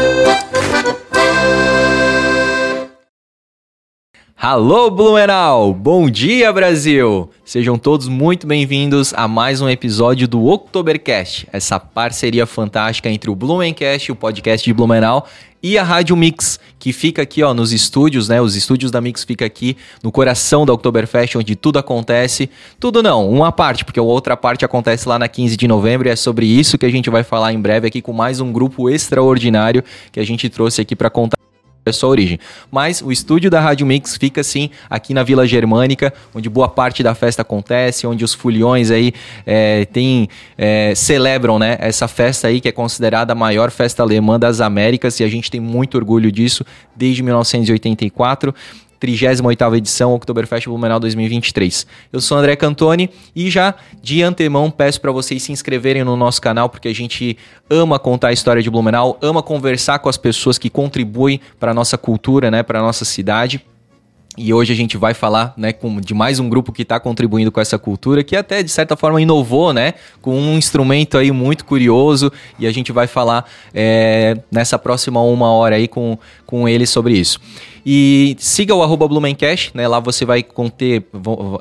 Thank you. Alô Blumenau! Bom dia Brasil! Sejam todos muito bem-vindos a mais um episódio do Oktobercast, essa parceria fantástica entre o Blumencast, o podcast de Blumenau, e a Rádio Mix, que fica aqui ó, nos estúdios, né? Os estúdios da Mix fica aqui no coração da Oktoberfest, onde tudo acontece. Tudo não, uma parte, porque a outra parte acontece lá na 15 de novembro e é sobre isso que a gente vai falar em breve aqui com mais um grupo extraordinário que a gente trouxe aqui para contar a sua origem. Mas o estúdio da Rádio Mix fica sim aqui na Vila Germânica, onde boa parte da festa acontece, onde os foliões aí é, tem, é, celebram né, essa festa aí que é considerada a maior festa alemã das Américas e a gente tem muito orgulho disso desde 1984. 38ª edição Oktoberfest Blumenau 2023. Eu sou André Cantoni e já de antemão peço para vocês se inscreverem no nosso canal porque a gente ama contar a história de Blumenau, ama conversar com as pessoas que contribuem para nossa cultura, né, para nossa cidade. E hoje a gente vai falar né, com, de mais um grupo que está contribuindo com essa cultura, que até de certa forma inovou, né? Com um instrumento aí muito curioso. E a gente vai falar é, nessa próxima uma hora aí com, com ele sobre isso. E siga o arroba Blumencast, né? Lá você vai conter,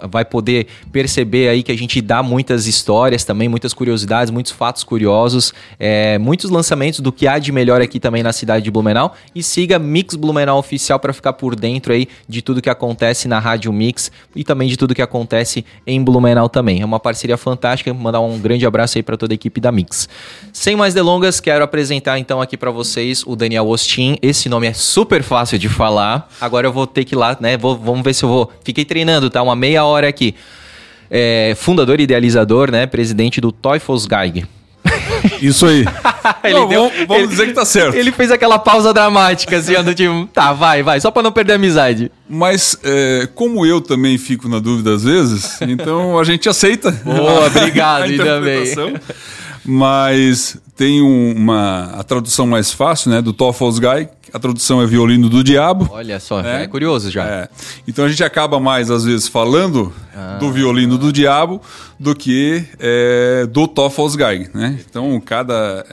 vai poder perceber aí que a gente dá muitas histórias também, muitas curiosidades, muitos fatos curiosos, é, muitos lançamentos do que há de melhor aqui também na cidade de Blumenau. E siga Mix Blumenau Oficial para ficar por dentro aí de tudo que acontece na Rádio Mix e também de tudo que acontece em Blumenau também. É uma parceria fantástica. Mandar um grande abraço aí para toda a equipe da Mix. Sem mais delongas, quero apresentar então aqui para vocês o Daniel Ostin. Esse nome é super fácil de falar. Agora eu vou ter que ir lá, né? Vou, vamos ver se eu vou. Fiquei treinando, tá? Uma meia hora aqui. É, fundador e idealizador, né? Presidente do Teufelsgeig. Isso aí. não, deu, vamos, vamos ele, dizer que tá certo. Ele fez aquela pausa dramática, assim, do tipo, tá, vai, vai, só pra não perder a amizade. Mas, é, como eu também fico na dúvida às vezes, então a gente aceita. Boa, obrigado, e também. Mas tem uma a tradução mais fácil, né, do Teufelsgeig, a tradução é violino do diabo. Olha só, é, é curioso já. É. Então a gente acaba mais, às vezes, falando ah. do violino do diabo do que é, do Teufelsgeig, né? Então, cada...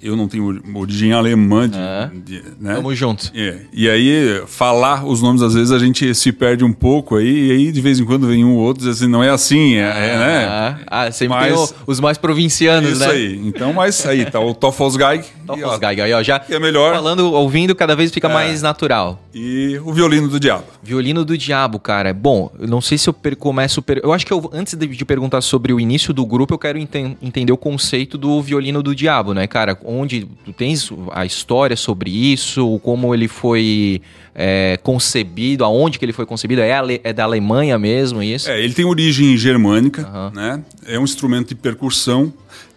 Eu não tenho origem alemã. De, ah. de, né? Tamo junto. É. E aí, falar os nomes, às vezes, a gente se perde um pouco aí, e aí, de vez em quando, vem um ou outro assim, não é assim, é, é né? Ah, ah sempre mas, tem o, os mais provincianos, isso né? Isso aí. Então, mas aí, tá o Teufelsgeig. Teufelsgeig, aí, ó, já... é melhor. Falando, ouvindo cada vez fica é. mais natural. E o violino do diabo. Violino do diabo, cara. Bom, eu não sei se eu começo. Per... Eu acho que eu, antes de, de, perguntar sobre o início do grupo, eu quero enten entender o conceito do violino do diabo, né, cara? Onde tu tens a história sobre isso, como ele foi é, concebido, aonde que ele foi concebido? É, é, da Alemanha mesmo isso? É, ele tem origem germânica, uhum. né? É um instrumento de percussão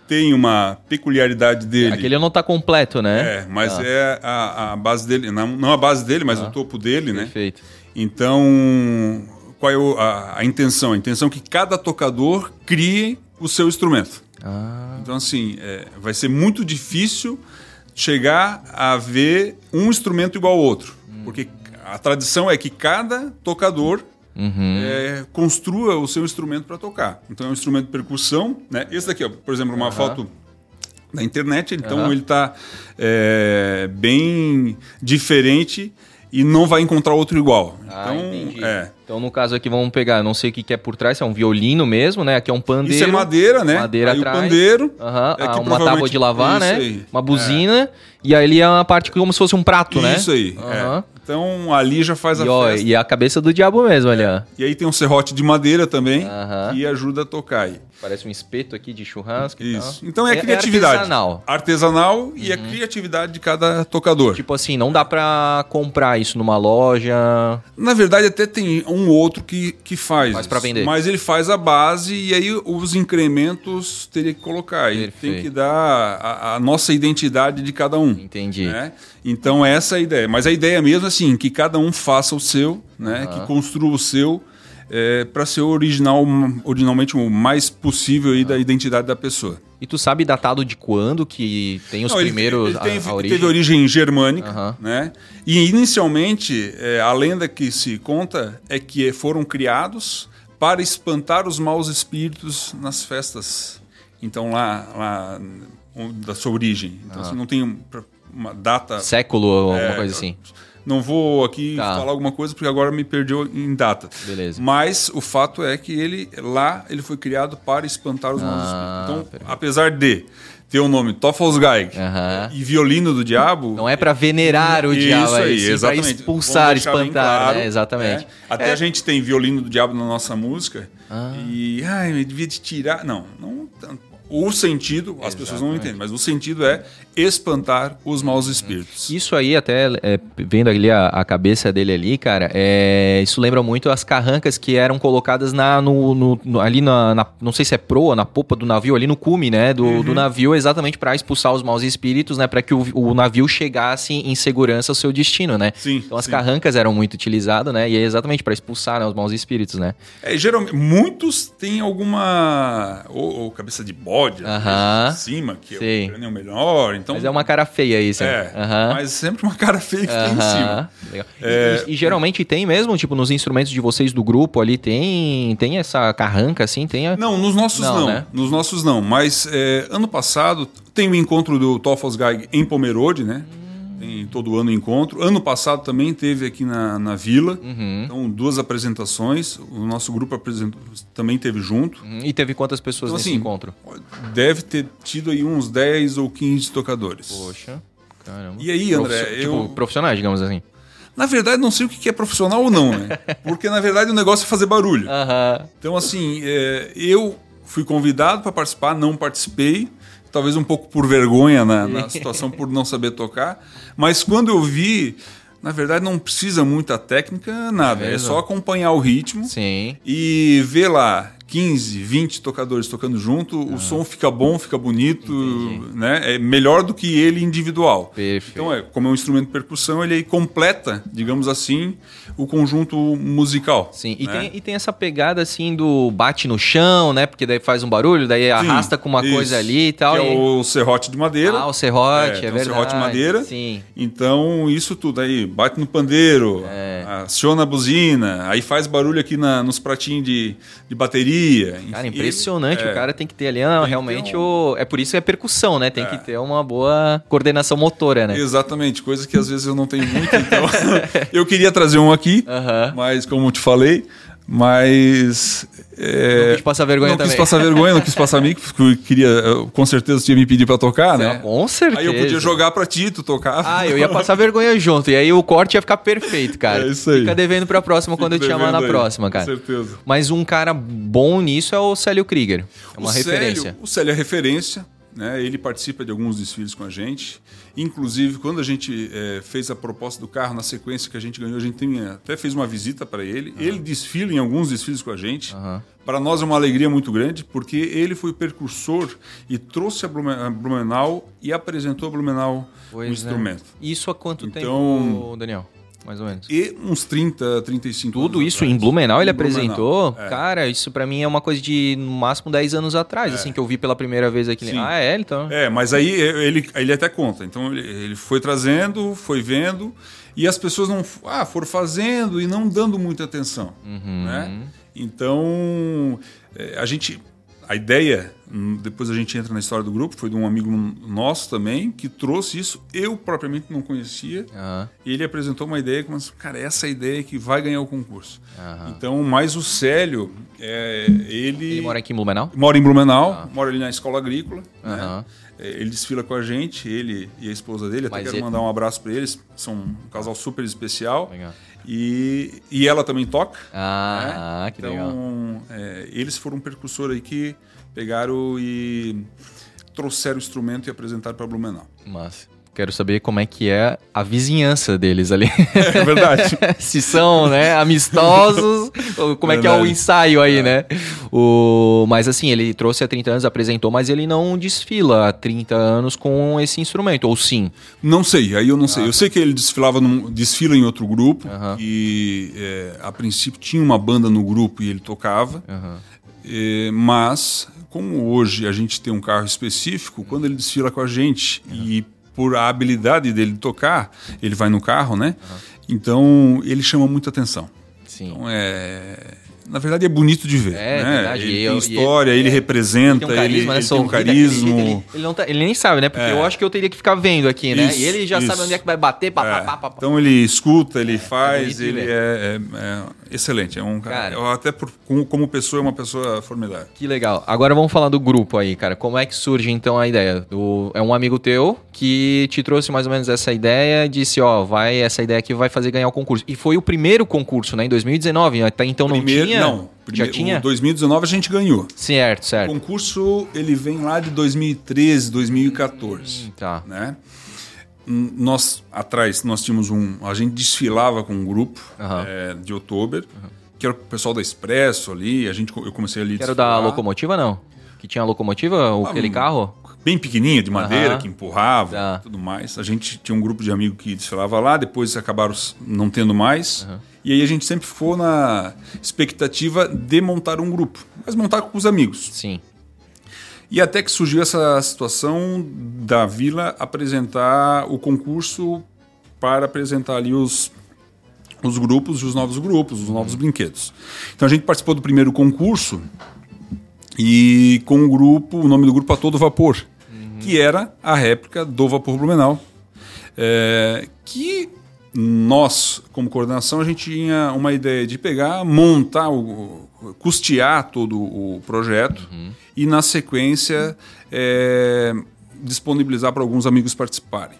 tem uma peculiaridade dele. Aquele não está completo, né? É, mas ah. é a, a, base dele, não, não a base dele, mas ah. o topo dele, né? Perfeito. Então, qual é a, a, intenção? A intenção é que cada tocador crie o seu instrumento. Ah. Então, assim, é, vai ser muito difícil chegar a ver um instrumento igual ao outro. Hum. Porque a tradição é que cada tocador uhum. é, construa o seu instrumento para tocar. Então é um instrumento de percussão. Né? Esse daqui, ó, por exemplo, uma uhum. foto da internet, então uhum. ele está é, bem diferente e não vai encontrar outro igual. Ah, então, entendi. É. Então, no caso aqui, vamos pegar, não sei o que é por trás, é um violino mesmo, né? Aqui é um pandeiro. Isso é madeira, né? Madeira aí atrás. o pandeiro. Uhum. É ah, uma tábua de lavar, né? Aí. Uma buzina. É. E aí é uma parte como se fosse um prato, isso né? Isso aí. Uhum. Então ali já faz e, a ó, festa. E a cabeça do diabo mesmo, ali, ó. E aí tem um serrote de madeira também, que ajuda a tocar aí. Parece um espeto aqui de churrasco. Isso. Então é, é, é criatividade. É artesanal. Artesanal uhum. e a uhum. criatividade de cada tocador. Tipo assim, não dá pra comprar isso numa loja. Na verdade, até tem um outro que, que faz. Faz pra vender. Mas ele faz a base e aí os incrementos teria que colocar. E tem que dar a, a, nossa identidade de cada um. Entendi. Né? Então essa é a ideia. Mas a ideia mesmo é assim, que cada um faça o seu, né? Uhum. Que construa o seu é, para ser original, originalmente o mais possível aí da identidade da pessoa. E tu sabe datado de quando que tem os Não, primeiros ele, ele a, a origem? Teve origem germânica, uhum. né? E inicialmente é, a lenda que se conta é que foram criados para espantar os maus espíritos nas festas. Então lá, lá da sua origem. Então uhum. não tem uma data. Século, alguma é, coisa assim. Não vou aqui tá. falar alguma coisa porque agora me perdeu em data. Beleza. Mas o fato é que ele lá ele foi criado para espantar os ah, maus espíritos. Então, perfeito. apesar de ter o nome Toffelsgeig uhum. e Violino do Diabo. Não é para venerar o isso diabo, aí, aí exatamente. Para expulsar, espantar, claro, né? exatamente. É. Até é. a gente tem Violino do Diabo na nossa música ah. e ai, eu devia te tirar. Não, não o sentido, as Exatamente. pessoas não entendem, mas o sentido é espantar os maus espíritos. Isso aí, até é, vendo ali a, a, cabeça dele ali, cara, é, isso lembra muito as carrancas que eram colocadas na, no, no, no ali na, na, Não sei se é proa, na popa do navio, ali no cume, né? Do, uhum. do navio, exatamente para expulsar os maus espíritos, né? Para que o, o, navio chegasse em segurança ao seu destino, né? Sim. Então as sim. carrancas eram muito utilizadas, né? E é exatamente para expulsar né, os maus espíritos, né? É, geralmente, muitos têm alguma. Ou, ou cabeça de bode, uh -huh. cima, que sim. é o melhor. Então, Mas é uma cara feia isso. É, mas sempre uma cara feia que tem em cima. É... E, e, geralmente tem mesmo, tipo, nos instrumentos de vocês do grupo ali, tem, tem essa carranca assim? Tem a... Não, nos nossos não. não. Né? Nos nossos não. Mas é, ano passado tem o encontro do Toffelsgeig em Pomerode, né? Hum tem todo ano encontro. Ano passado também teve aqui na, na Vila. Uhum. Então, duas apresentações. O nosso grupo apresentou, também teve junto. Uhum. E teve quantas pessoas então, nesse assim, encontro? Deve ter tido aí uns 10 ou 15 tocadores. Poxa, caramba. E aí, André? Eu... Tipo, profissionais, digamos assim. Na verdade, não sei o que é profissional ou não, né? Porque, na verdade, o negócio é fazer barulho. Uhum. Então, assim, é, eu fui convidado para participar, não participei talvez um pouco por vergonha na, na situação, por não saber tocar. Mas quando eu vi, na verdade não precisa muita técnica, nada. É, é só acompanhar o ritmo Sim. e ver lá 15, 20 tocadores tocando junto, ah. o som fica bom, fica bonito, Entendi. né? É melhor do que ele individual. Perfeito. Então, é, como é um instrumento de percussão, ele completa, digamos assim, o conjunto musical. Sim, e, né? tem, e tem essa pegada assim do bate no chão, né? Porque daí faz um barulho, daí Sim, arrasta com uma isso. coisa ali e tal. Que é e... é o serrote de madeira. Ah, o serrote, é, é verdade. O serrote de madeira. Sim. Então, isso tudo aí, bate no pandeiro, é. aciona a buzina, aí faz barulho aqui na, nos pratinhos de, de bateria Cara, impressionante. É, o cara tem que ter ali não, realmente um... o. É por isso que é percussão, né? Tem é. que ter uma boa coordenação motora, né? Exatamente, coisa que às vezes eu não tenho muito. Então, eu queria trazer um aqui, uh -huh. mas como te falei, mas. É, não quis passar vergonha não também. Não quis passar vergonha, não quis passar mico, porque queria, com certeza tinha me pedir pra tocar, né? Com certeza. Aí eu podia jogar pra ti, tu tocar. Ah, eu ia passar vergonha junto. E aí o corte ia ficar perfeito, cara. É isso aí. Fica devendo pra próxima Fico quando eu te chamar na aí, próxima, cara. Com certeza. Mas um cara bom nisso é o Célio Krieger. É uma o referência. Célio, o Célio é referência. Né? Ele participa de alguns desfiles com a gente. Inclusive, quando a gente é, fez a proposta do carro, na sequência que a gente ganhou, a gente tem, até fez uma visita para ele. Uhum. Ele desfila em alguns desfiles com a gente. Uhum. Para nós é uma alegria muito grande, porque ele foi o percursor e trouxe a Blumenau e apresentou a Blumenau pois o é. instrumento. Isso há quanto então, tempo, Daniel? Mais ou menos. E uns 30, 35 Tudo isso atrás. em Blumenau ele em apresentou? Blumenau, é. Cara, isso para mim é uma coisa de no máximo 10 anos atrás, é. assim, que eu vi pela primeira vez aqui. Ah, é, então. É, mas aí ele, ele até conta. Então ele, ele foi trazendo, foi vendo, e as pessoas não ah, foram fazendo e não dando muita atenção. Uhum. Né? Então, é, a gente a ideia, hum, depois a gente entra na história do grupo, foi de um amigo nosso também, que trouxe isso. Eu propriamente não conhecia. Uhum. E ele apresentou uma ideia que, mas, cara, essa é ideia que vai ganhar o concurso. Uhum. Então, mais o Célio, é, ele. Ele mora aqui em Blumenau? Mora em Blumenau, uhum. mora ali na escola agrícola. Né? É, ele desfila com a gente, ele e a esposa dele. Até mas quero ele... mandar um abraço para eles. São um casal super especial. Legal. E, e ela também toca. Ah, né? que então, legal. Então, é, eles foram um percussor aí que pegaram e trouxeram o instrumento e apresentaram para Blumenau. Massa. Quero saber como é que é a vizinhança deles ali. É verdade. Se são, né, amistosos, como é que é o ensaio aí, é. né? O... Mas assim, ele trouxe há 30 anos, apresentou, mas ele não desfila há 30 anos com esse instrumento, ou sim? Não sei, aí eu não ah. sei. Eu sei que ele desfilava num... desfila em outro grupo, e é, a princípio tinha uma banda no grupo e ele tocava, é, mas como hoje a gente tem um carro específico, quando ele desfila com a gente e por a habilidade dele tocar, ele vai no carro, né? Uhum. Então ele chama muita atenção. Sim. Então é na verdade é bonito de ver. É, né? verdade. Ele tem eu- e história, ele- ele, é, representa, Ele tem um carisma, né? ele tem um carisma. Ele, ele não tá- ele nem sabe, né? Porque É. eu acho que eu teria que ficar vendo aqui, né? Isso, e ele já isso. sabe onde é que vai bater, pá, É, pá, pá, pá. Então ele escuta, ele bonito faz, ele é, é- é excelente. É um cara, Cara. até por- como, pessoa é uma pessoa formidável. Que legal. Agora vamos falar do grupo aí, cara. Como é que surge então a ideia? O- é um amigo teu que te trouxe mais ou menos essa ideia, disse, ó, vai, essa ideia aqui vai fazer ganhar o concurso. E foi o primeiro concurso, né, em 2019, até então não Primeiro, tinha? não. Já Primeiro- tinha? O 2019 a gente ganhou. Certo, O certo. concurso ele vem lá de 2013, 2014, Tá. né? Nós atrás nós tínhamos um, a gente desfilava com um grupo Aham. eh, de outubro, que era o pessoal da Expresso ali. A gente eu comecei ali. Que era da locomotiva, não? Que tinha a locomotiva, o- Ah, aquele carro? bem pequenininha de madeira Aham. que empurrava Tá. e tudo mais. A gente tinha um grupo de amigos que desfilava lá, depois acabaram não tendo mais. E aí a gente sempre ficou na expectativa de montar um grupo, mas montar com os amigos. Sim. E até que surgiu essa situação da vila apresentar o concurso para apresentar ali os, os grupos e os novos grupos, os novos brinquedos. Então a gente participou do primeiro concurso e com o grupo, o nome do grupo A Todo Vapor, que era a réplica do Vapor Blumenau. É, que nós, como coordenação, a gente tinha uma ideia de pegar, montar, o, custear todo o projeto e, na sequência, é, disponibilizar para alguns amigos participarem.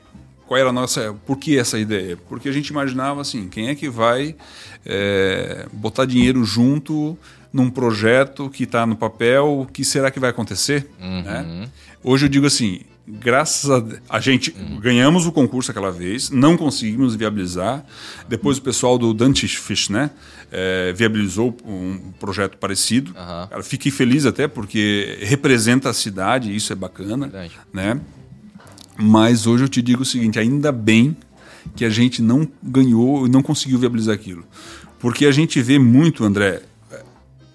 Qual era a nossa. Por que essa ideia? Porque a gente imaginava assim: quem é que vai é, botar dinheiro junto num projeto que está no papel? O que será que vai acontecer? né? Hoje eu digo assim: graças a, a gente ganhamos o concurso aquela vez, não conseguimos viabilizar. Depois o pessoal do Dante Fish, né, é, viabilizou um projeto parecido. Aham. Cara, fiquei feliz até porque representa a cidade, isso é bacana, Verdade. né? Mas hoje eu te digo o seguinte, ainda bem que a gente não ganhou e não conseguiu viabilizar aquilo. Porque a gente vê muito, André,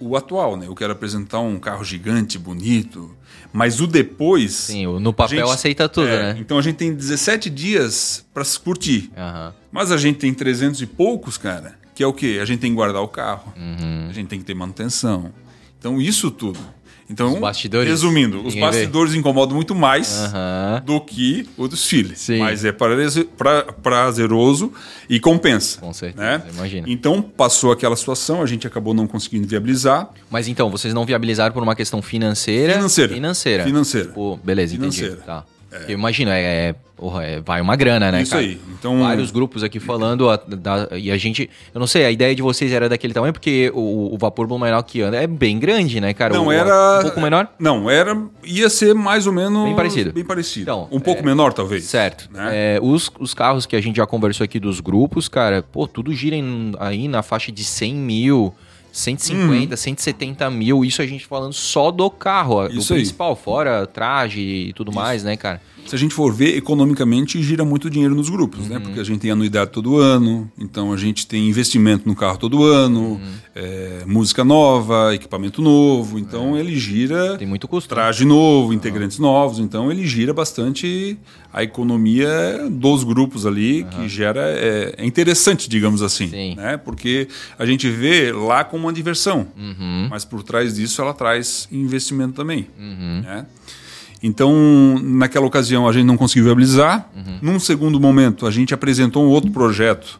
o atual, né? Eu quero apresentar um carro gigante, bonito, mas o depois. Sim, no papel aceita tudo, é, né? Então a gente tem 17 dias para se curtir. Aham. Mas a gente tem 300 e poucos, cara, que é o quê? A gente tem que guardar o carro, Uhum. a gente tem que ter manutenção. Então, isso tudo. Então, Os bastidores, resumindo, os ninguém vê. bastidores incomodam muito mais Aham. do que o desfile. Sim. Mas é praze- pra- prazeroso e compensa. Com certeza, né? imagina. Então, passou aquela situação, a gente acabou não conseguindo viabilizar. Mas então, vocês não viabilizaram por uma questão financeira? Financeira. Financeira. Financeira. Pô, beleza, entendi. Financeira. Tá. Porque Imagina, é, é, porra, é- vai uma grana, né, Isso cara? aí. Então- Vários grupos aqui falando, a- da- e a gente... Eu não sei, a ideia de vocês era daquele tamanho, porque o, o vapor Blumenau que anda é bem grande, né, cara? Não O- era. Um pouco menor? Não, era. Ia ser mais ou menos. Bem parecido. Bem parecido. Então, um pouco é, menor, talvez. Certo. Né? É, os, os carros que a gente já conversou aqui dos grupos, cara, pô, tudo gira em- aí na faixa de 100 mil, 150, 170 mil. Isso a gente falando só do carro, Isso do aí. principal, fora traje e tudo mais, né, cara? Se a gente for ver, economicamente gira muito dinheiro nos grupos, Uhum. né? Porque a gente tem anuidade todo ano, então a gente tem investimento no carro todo ano, Uhum. é, música nova, equipamento novo, então ele gira É. Tem muito custo. né? traje novo, integrantes novos, então ele gira bastante a economia dos grupos ali, que gera. É, é interessante, digamos assim, Sim. né? Porque a gente vê lá como uma diversão, Uhum. mas por trás disso ela traz investimento também. Uhum. Né? Então, naquela ocasião, a gente não conseguiu viabilizar. Uhum. Num segundo momento, a gente apresentou um outro projeto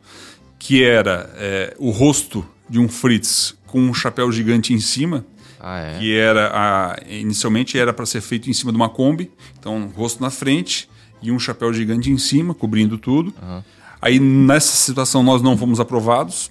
que era é, o rosto de um Fritz com um chapéu gigante em cima, Ah, é? que era a, inicialmente era para ser feito em cima de uma Kombi, então um rosto na frente e um chapéu gigante em cima, cobrindo tudo. Aí nessa situação nós não fomos aprovados,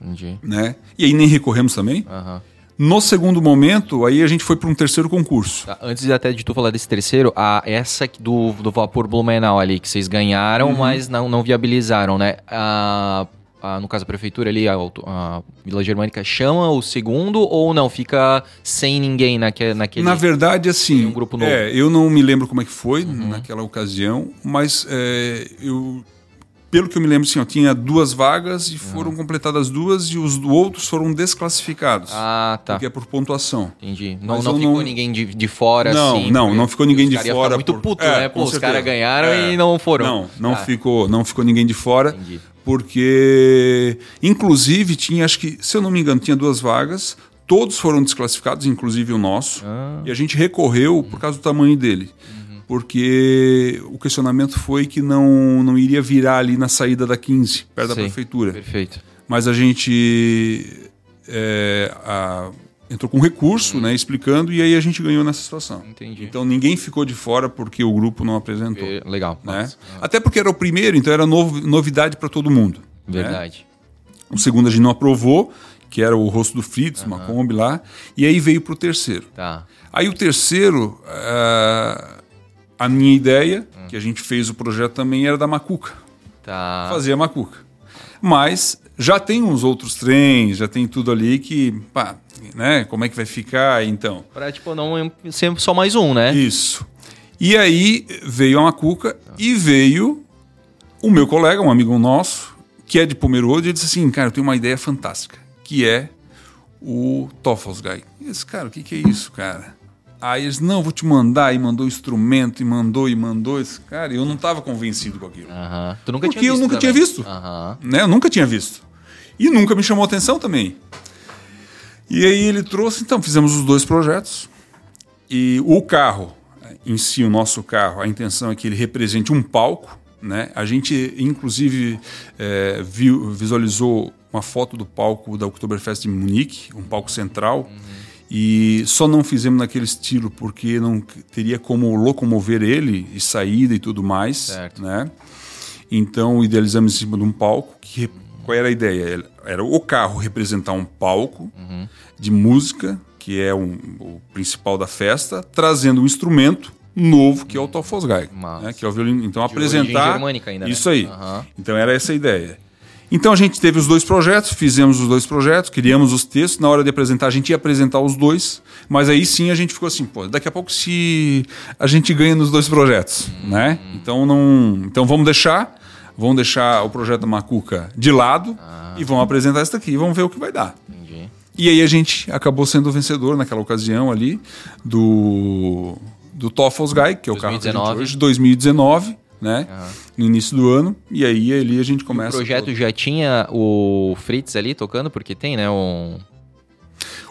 Entendi. né? E aí nem recorremos também. Aham. No segundo momento, aí a gente foi para um terceiro concurso. Tá, Antes até de tu falar desse terceiro, a, essa do, do Vapor Blumenau ali, que vocês ganharam, Uhum. mas não, não viabilizaram, né? A, a- no caso, a prefeitura ali, a, a Vila Germânica, chama o segundo ou não? Fica sem ninguém naque, naquele... Na verdade, assim, um grupo novo. Uhum. é, eu não me lembro como é que foi naquela ocasião, mas é, eu, pelo que eu me lembro, assim, ó, tinha duas vagas e foram completadas duas e os outros foram desclassificados, Ah, tá. porque é por pontuação. Entendi. Não, não ficou não- ninguém de, de fora, Não, assim. não, não ficou ninguém de fora muito por- puto, É, né? Pô, os caras ganharam É. e não foram. Não, não Ah, ficou, não ficou ninguém de fora, Entendi. porque inclusive tinha, acho que, se eu não me engano, tinha duas vagas, todos foram desclassificados, inclusive o nosso, ah. e a gente recorreu por causa do tamanho dele. Uhum. Porque o questionamento foi que não, não iria virar ali na saída da 15, perto Sim, da prefeitura. Perfeito. Mas a gente é, a, entrou com recurso, uhum. né, explicando, e aí a gente ganhou nessa situação. Entendi. Então ninguém ficou de fora porque o grupo não apresentou. Legal. Né? Até porque era o primeiro, então era novo, novidade para todo mundo. Né? Verdade. Né? O segundo a gente não aprovou, que era o rosto do Fritz, uhum. uma Kombi lá, e aí veio para o terceiro. Tá. Aí o terceiro, uh, a minha ideia, uhum. que a gente fez o projeto também, era da Macuca. Tá. Fazia Macuca. Mas já tem uns outros trens, já tem tudo ali que, pá, né? Como é que vai ficar então? Para tipo não ser só mais um, né? Isso. E aí veio a Macuca e veio o meu colega, um amigo nosso, que é de Pomerode, e disse assim, cara, eu tenho uma ideia fantástica, que é o Toffelsguy. E eu disse, cara, o que, que é isso, cara? Aí eles, não, vou te mandar, e mandou instrumento, e mandou, e mandou. Esse, cara, eu não estava convencido com aquilo. Uhum. Tu nunca Porque tinha visto eu nunca também. tinha visto. Uhum. Né? Eu nunca tinha visto. E nunca me chamou atenção também. E aí ele trouxe, então, fizemos os dois projetos. E o carro, em si, o nosso carro, a intenção é que ele represente um palco. Né? A gente, inclusive, é, viu, visualizou uma foto do palco da Oktoberfest de Munique, um palco central. Uhum. E só não fizemos naquele estilo porque não teria como locomover ele e saída e tudo mais, certo. né? Então idealizamos em cima de um palco que qual era a ideia? Era o carro representar um palco uhum. de música, que é um, o principal da festa, trazendo um instrumento novo que é o Tofosgai, né? que é o violino. Então de apresentar ainda, né? isso aí. Uhum. Então era essa a ideia. Então a gente teve os dois projetos, fizemos os dois projetos, criamos os textos. Na hora de apresentar, a gente ia apresentar os dois, mas aí sim a gente ficou assim, pô, daqui a pouco se a gente ganha nos dois projetos, uhum. né? Então não, então vamos deixar vão deixar o projeto da Macuca de lado ah. e vão apresentar isso daqui e vão ver o que vai dar. Entendi. E aí a gente acabou sendo o vencedor naquela ocasião ali do, do TOEFL's Guy, que é o 2019. carro que hoje, 2019 né? Uhum. No início do ano. E aí ali a gente começa. o projeto todo. já tinha o Fritz ali tocando, porque tem, né? Um...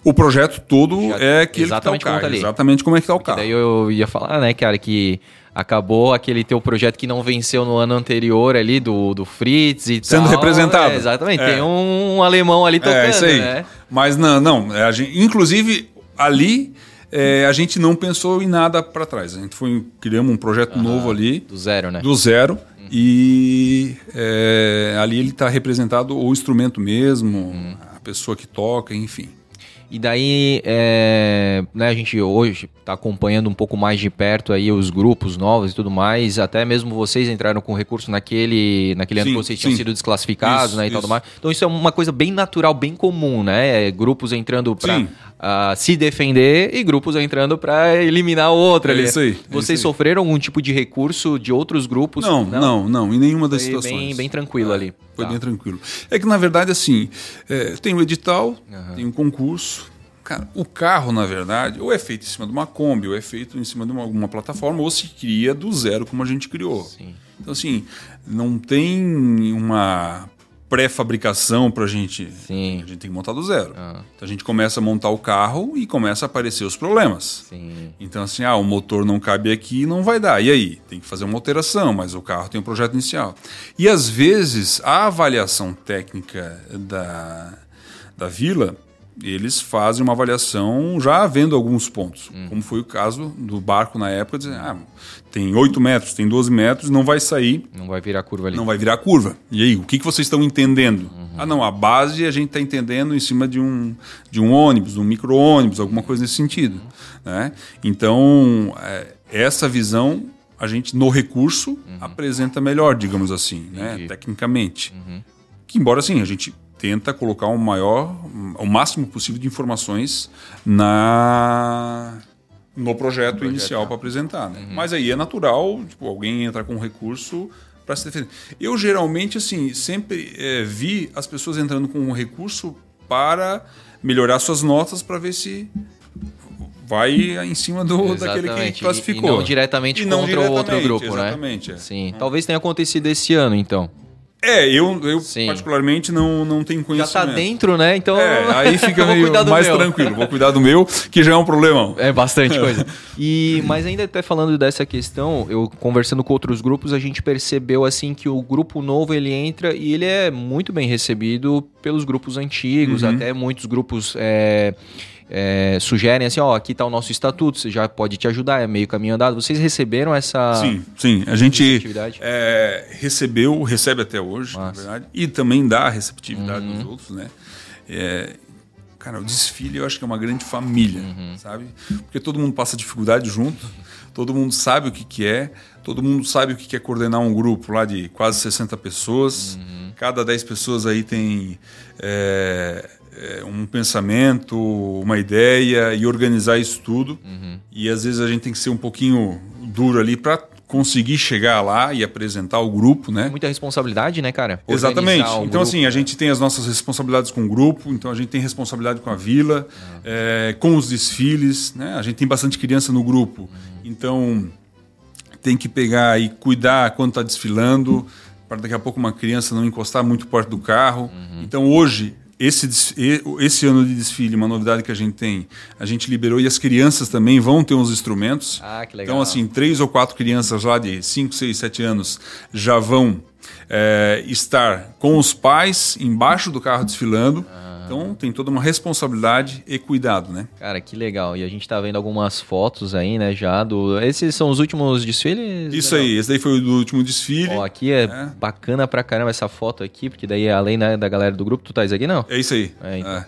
O projeto todo já, é aquele exatamente que tá o carro. Como tá exatamente como é que tá o carro. Daí eu ia falar, né, cara, que acabou aquele teu projeto que não venceu no ano anterior ali, do, do Fritz e Sendo tal. representado. É, exatamente, é. tem um, um, alemão ali tocando, é, isso aí. né? Mas não, não, a gente, inclusive ali é, a gente não pensou em nada para trás. A gente foi, criamos um projeto novo ali. Do zero, né? Do zero. Uhum. E é, ali ele está representado o instrumento mesmo, uhum. a pessoa que toca, enfim. E daí, é, né, a gente hoje está acompanhando um pouco mais de perto aí os grupos novos e tudo mais. Até mesmo vocês entraram com recurso naquele, naquele sim, ano que vocês sim. tinham sido desclassificados, isso, né, e isso. tal mais. Então isso é uma coisa bem natural, bem comum, né? Grupos entrando para uh, ah, se defender e grupos entrando para eliminar o outro é ali. Isso aí. Vocês isso aí. sofreram algum tipo de recurso de outros grupos? Não, não, não, não em nenhuma das Foi situações. Bem, bem tranquilo é, ali. Foi tá. bem tranquilo. É que na verdade assim, é, tem o edital, uhum. tem um concurso Cara, o carro, na verdade, ou é feito em cima de uma Kombi, ou é feito em cima de uma, uma plataforma, ou se cria do zero, como a gente criou. Sim. Então, assim, não tem uma pré-fabricação para a gente. Sim. A gente tem que montar do zero. Ah. Então a gente começa a montar o carro e começa a aparecer os problemas. Sim. Então, assim, ah, o motor não cabe aqui, não vai dar. E aí? Tem que fazer uma alteração, mas o carro tem um projeto inicial. E às vezes a avaliação técnica da, da vila eles fazem uma avaliação já vendo alguns pontos, hum. como foi o caso do barco na época, dizendo, ah, tem 8 metros, tem 12 metros, não vai sair. Não vai virar curva ali. Não vai virar curva. E aí, o que, que vocês estão entendendo? Uhum. Ah, não, a base a gente está entendendo em cima de um, de um ônibus, de um micro-ônibus, alguma coisa nesse sentido. Uhum. Né? Então, é, essa visão a gente, no recurso, uhum. apresenta melhor, digamos assim, né? tecnicamente. Uhum. Que, embora assim, a gente tenta colocar o maior, o máximo possível de informações na no projeto, projeto inicial para apresentar. Né? Uhum. Mas aí é natural, tipo, alguém entra com um recurso para se defender. Eu geralmente assim sempre é, vi as pessoas entrando com um recurso para melhorar suas notas para ver se vai em cima do daquele que classificou. E, não diretamente e contra o outro grupo, exatamente, né? É. Sim. Talvez tenha acontecido esse ano, então. É, eu, eu particularmente não, não tenho conhecimento. Já tá dentro, né? Então. É, aí fica meio mais meu. tranquilo. Vou cuidar do meu, que já é um problema. É bastante coisa. E, mas ainda até falando dessa questão, eu conversando com outros grupos, a gente percebeu assim que o grupo novo ele entra e ele é muito bem recebido pelos grupos antigos, uhum. até muitos grupos. É, é, sugerem assim, ó, aqui está o nosso estatuto, você já pode te ajudar, é meio caminho andado. Vocês receberam essa Sim, sim. A gente é, recebeu, recebe até hoje, Nossa. na verdade, e também dá a receptividade uhum. dos outros, né? É, cara, o desfile eu acho que é uma grande família, uhum. sabe? Porque todo mundo passa dificuldade junto, todo mundo sabe o que, que é, todo mundo sabe o que é coordenar um grupo lá de quase 60 pessoas. Uhum. Cada 10 pessoas aí tem é, é, um pensamento, uma ideia e organizar isso tudo. Uhum. E às vezes a gente tem que ser um pouquinho duro ali para conseguir chegar lá e apresentar o grupo, né? Muita responsabilidade, né, cara? Organizar Exatamente. Então, grupo, assim, a gente tem as nossas responsabilidades com o grupo, então a gente tem responsabilidade com a vila, uhum. é, com os desfiles, né? A gente tem bastante criança no grupo, uhum. então tem que pegar e cuidar quando está desfilando, para daqui a pouco uma criança não encostar muito perto do carro. Uhum. Então, hoje, esse, esse ano de desfile, uma novidade que a gente tem, a gente liberou e as crianças também vão ter uns instrumentos. Ah, que legal. Então, assim, três ou quatro crianças lá de 5, 6, 7 anos já vão é, estar com os pais embaixo do carro desfilando. Ah então tem toda uma responsabilidade e cuidado, né? Cara, que legal. E a gente tá vendo algumas fotos aí, né, já do... Esses são os últimos desfiles? Isso legal. aí, esse daí foi o último desfile. Ó, aqui é, é, bacana pra caramba essa foto aqui, porque daí além né, da galera do grupo, tu tá aqui, não? É isso aí. É, então. é.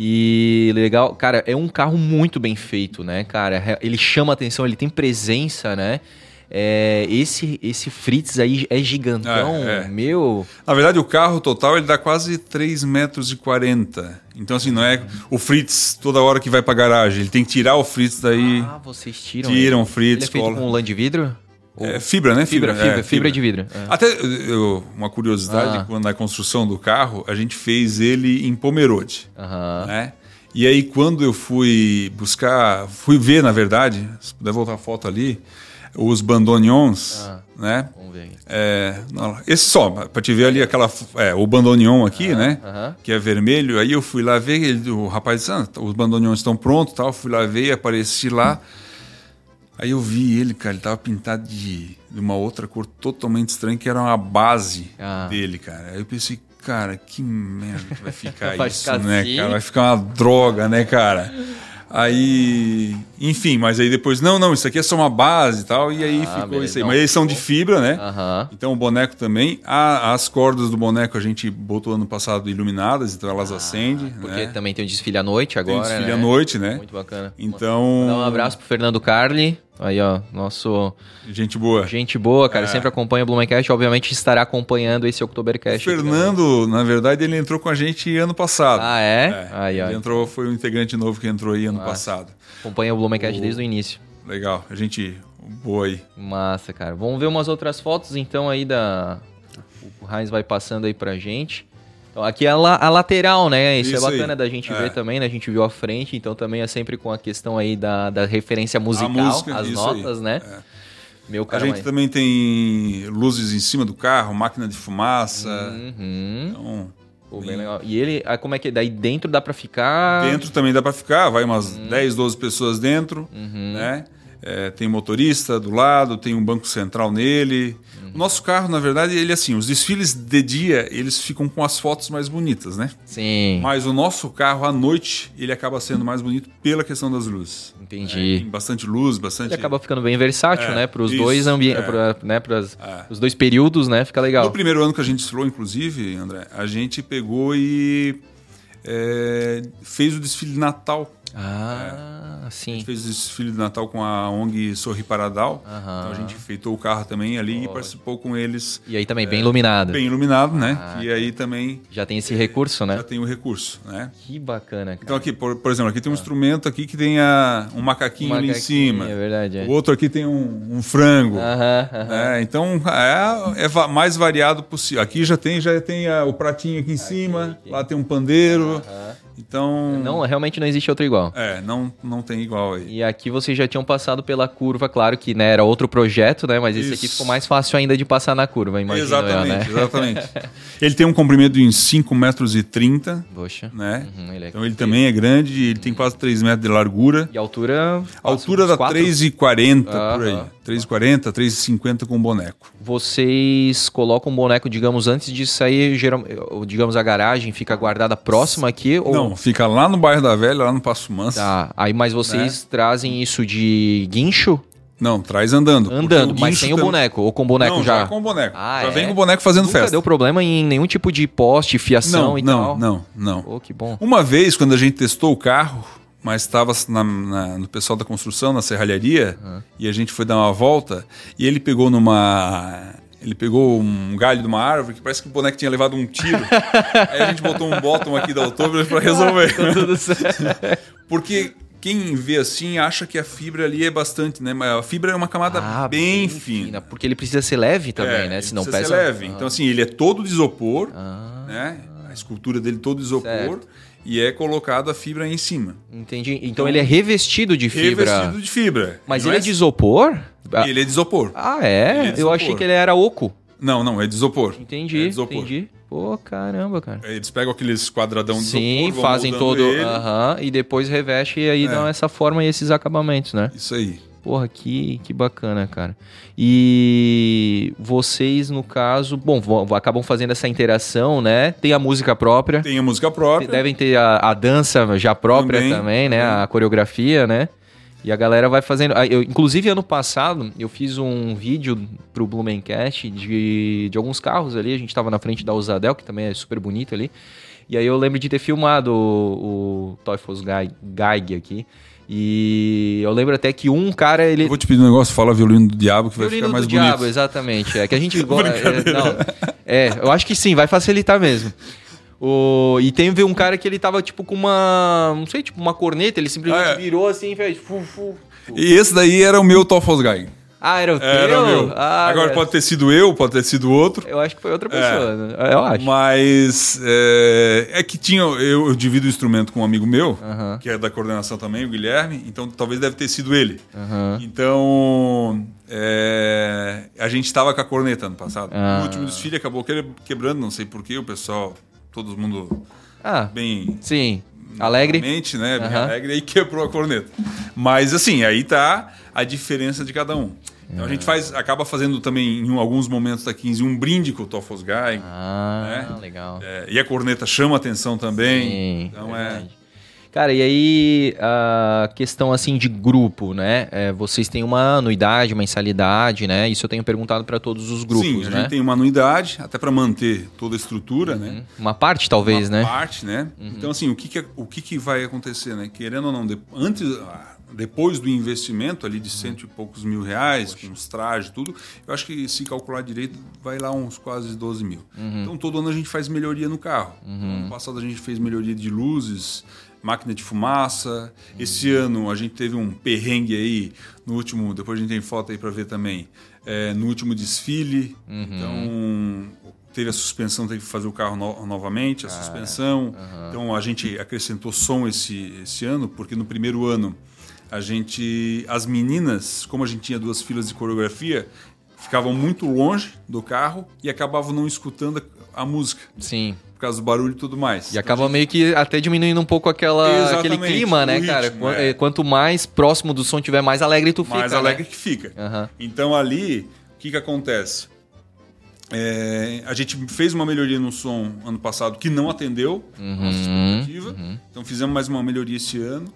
E legal, cara, é um carro muito bem feito, né, cara? Ele chama atenção, ele tem presença, né? É, esse esse Fritz aí é gigantão, é, é. meu. Na verdade, o carro total ele dá quase 3 metros 40. Então, assim, não é o Fritz toda hora que vai pra garagem. Ele tem que tirar o Fritz daí. Ah, vocês tiram. Tiram o Fritz. Ele é feito com lã de vidro? É, fibra, né? Fibra, fibra, fibra, é, fibra de vidro. É. Até eu, uma curiosidade, ah. quando na construção do carro, a gente fez ele em Pomerode. Uhum. Né? E aí, quando eu fui buscar, fui ver, na verdade, se puder voltar a foto ali, os bandoneons, ah, né? Vamos ver. É, esse só, para te ver ali aquela, é, o bandoneon aqui, né? Que é vermelho. Aí eu fui lá ver, ele, o rapaz disse, ah, os bandoneons estão prontos, tal. Fui lá ver, apareci lá. Aí eu vi ele, cara, ele tava pintado de, de uma outra cor totalmente estranha, que era uma base ah. dele, cara. Aí eu pensei, cara, que merda que vai ficar vai isso, ficar né, assim? cara? Vai ficar uma droga, né, cara? Aí, enfim, mas aí depois, não, não, isso aqui é só uma base e tal, e aí ah, ficou beleza. isso aí. Mas eles são de fibra, né? Uhum. Então o boneco também. A, as cordas do boneco a gente botou ano passado iluminadas, então elas ah, acendem. Porque né? também tem o desfile à noite agora. Tem desfile né? à noite, né? Muito bacana. Então. Dá um abraço pro Fernando Carli. Aí, ó, nosso. Gente boa. Gente boa, cara. É. Sempre acompanha o Blumencast. Obviamente estará acompanhando esse Oktobercast. O Fernando, na verdade, ele entrou com a gente ano passado. Ah, é? é. Aí, ele entrou, foi um integrante novo que entrou aí ano Massa. passado. Acompanha o Blumencast o... desde o início. Legal. A gente boa aí. Massa, cara. Vamos ver umas outras fotos então aí da. O Heinz vai passando aí pra gente. Então, aqui é a, la a lateral, né? Isso, é Isso é bacana aí. da gente é. ver também, né? A gente viu a frente, então também é sempre com a questão aí da, da referência musical, música, as notas, aí. né? É. Meu a gente também tem luzes em cima do carro, máquina de fumaça. Uhum. Então, Pô, bem legal. E ele, ah, como é que daí dentro dá para ficar? Dentro também dá para ficar, vai umas uhum. 10, 12 pessoas dentro, uhum. né? É, tem motorista do lado, tem um banco central nele. Uhum. O nosso carro, na verdade, ele assim, os desfiles de dia, eles ficam com as fotos mais bonitas, né? Sim. Mas o nosso carro, à noite, ele acaba sendo mais bonito pela questão das luzes. Entendi. É, tem bastante luz, bastante... Ele acaba ficando bem versátil, é, né? Para os dois ambientes, é. né? Para é. os dois períodos, né? Fica legal. No primeiro ano que a gente desfilou, inclusive, André, a gente pegou e é, fez o desfile de Natal ah, é. sim. A gente fez o desfile de Natal com a ONG Sorri Paradal. Então a gente feitou o carro também ali oh. e participou com eles. E aí também é, bem iluminado. Bem iluminado, né? Ah, e aí também. Já tem esse recurso, né? Já tem o recurso, né? Que bacana, cara. Então aqui, por, por exemplo, aqui tem um ah. instrumento aqui que tem a, um macaquinho, um ali em cima. É verdade. É. O outro aqui tem um, um frango. Aham, aham. É, então é, é mais variado possível. Aqui já tem, já tem a, o pratinho aqui em cima, aqui, aqui. lá tem um pandeiro. Aham. Então. Não, realmente não existe outro igual. É, não, não tem igual aí. E aqui vocês já tinham passado pela curva, claro que né, era outro projeto, né? Mas esse aqui Isso. ficou mais fácil ainda de passar na curva, imagina. exatamente, eu, né? exatamente. Ele tem um comprimento em 5 metros e 30, Poxa. né? Uhum, ele é Então ele também é grande, ele tem quase 3 metros de largura. E a altura. A altura dá 3,40 por aí. Aham. 3,40, 3,50 com boneco. Vocês colocam o boneco, digamos, antes de sair, geral, digamos, a garagem fica guardada próxima aqui? Ou... Não, fica lá no bairro da Velha, lá no Passo Manso. Tá. Aí, mas vocês Né? trazem isso de guincho? Não, traz andando. Andando, mas sem o boneco. Ou com o boneco Não, já? já com o boneco. Ah, já é? vem com o boneco fazendo Nunca festa. deu problema em nenhum tipo de poste, fiação não, e não, tal? não, não. Pô, que bom. Uma vez, quando a gente testou o carro, mas estava no pessoal da construção, na serralharia, e a gente foi dar uma volta, e ele pegou numa. Ele pegou um galho de uma árvore que parece que o boneco tinha levado um tiro. Aí a gente botou um bottom aqui da outubro para resolver. Tá tudo certo. Porque quem vê assim acha que a fibra ali é bastante, né? Mas a fibra é uma camada Ah, bem, fina. Porque ele precisa ser leve também, É, né? ele Senão precisa pesa. ser leve. Então, assim, ele é todo de isopor, Ah, né? A escultura dele todo de isopor. Certo. E é colocado a fibra em cima. entendi. Então, ele é revestido de fibra. Revestido de fibra. Mas ele é de isopor? Ah, Ele é de isopor. Ah, é? É de Eu achei isopor. que ele era oco. Não, não, é de isopor. Entendi, É de isopor. entendi. Pô, caramba, cara. Eles pegam aqueles quadradão de Sim, isopor, fazem todo. Aham, e depois reveste e aí É. dão essa forma e esses acabamentos, né? Isso aí. Porra, que, que bacana, cara. E vocês, no caso, bom, acabam fazendo essa interação, né? Tem a música própria. Tem a música própria. Devem ter a, a dança já própria também, Também, né? também. A coreografia, né? E a galera vai fazendo. ah, Eu, inclusive, ano passado, eu fiz um vídeo pro Blumencast de, de alguns carros ali. A gente tava na frente da Usadel, que também é super bonito ali. E aí eu lembro de ter filmado o, o Teufels Geig aqui. E eu lembro até que um cara, ele. Eu vou te pedir um negócio, fala violino do diabo que vai Violino ficar mais do bonito. diabo, exatamente. É que a gente gosta. É, é, eu acho que sim, vai facilitar mesmo. O, e tem um cara que ele tava tipo com uma. Não sei, tipo uma corneta, ele simplesmente Ah, é. virou assim e fez. Fu, fu, fu. E esse daí era o meu Toffelsguy. Ah, era o teu? Era o meu. Ah, Agora é. pode ter sido eu, pode ter sido outro. Eu acho que foi outra pessoa, né? Eu acho. Mas é, é que tinha. Eu, eu divido o instrumento com um amigo meu, Aham. que é da coordenação também, o Guilherme, então talvez deve ter sido ele. Aham. Então. é, a gente estava com a corneta ano passado. Ah. No último desfile acabou que- quebrando, não sei porquê, o pessoal, todo mundo Ah, bem. sim. Alegre. Mente, né? Bem alegre, aí quebrou a corneta. Mas assim, aí tá a diferença de cada um. Então a gente faz, acaba fazendo também em alguns momentos da 15 um brinde com o Toffos Guy. Ah, É. legal. É, e a corneta chama atenção também. Sim, então é. Cara, e aí a questão assim de grupo, né? É, vocês têm uma anuidade, mensalidade, né? Isso eu tenho perguntado para todos os grupos, Sim, a né? gente tem uma anuidade, até para manter toda a estrutura, né? Uma parte talvez, uma né? parte, né? Então, assim, o que, que, o que, que vai acontecer, né? Querendo ou não, antes, depois do investimento ali de cento e poucos mil reais, com os trajes e tudo, eu acho que se calcular direito, vai lá uns quase 12 mil. Então, todo ano a gente faz melhoria no carro. Então, ano passado a gente fez melhoria de luzes, máquina de fumaça. Esse ano a gente teve um perrengue aí no último, depois a gente tem foto aí para ver também, é, no último desfile. Então, teve a suspensão, teve que fazer o carro no- novamente, a suspensão. Então a gente acrescentou som esse, esse ano, porque no primeiro ano a gente. As meninas, como a gente tinha duas filas de coreografia, ficavam muito longe do carro e acabavam não escutando a, a música, Sim. por causa do barulho e tudo mais. E acaba meio que até diminuindo um pouco aquela, Exatamente, aquele clima, né, cara? ritmo, Qu- é. eh, Quanto mais próximo do som tiver, mais alegre tu fica. mais né? alegre que fica. Aham. Então ali, o que, que acontece? É, a gente fez uma melhoria no som ano passado que não atendeu a nossa Uhum, expectativa. Então fizemos mais uma melhoria esse ano.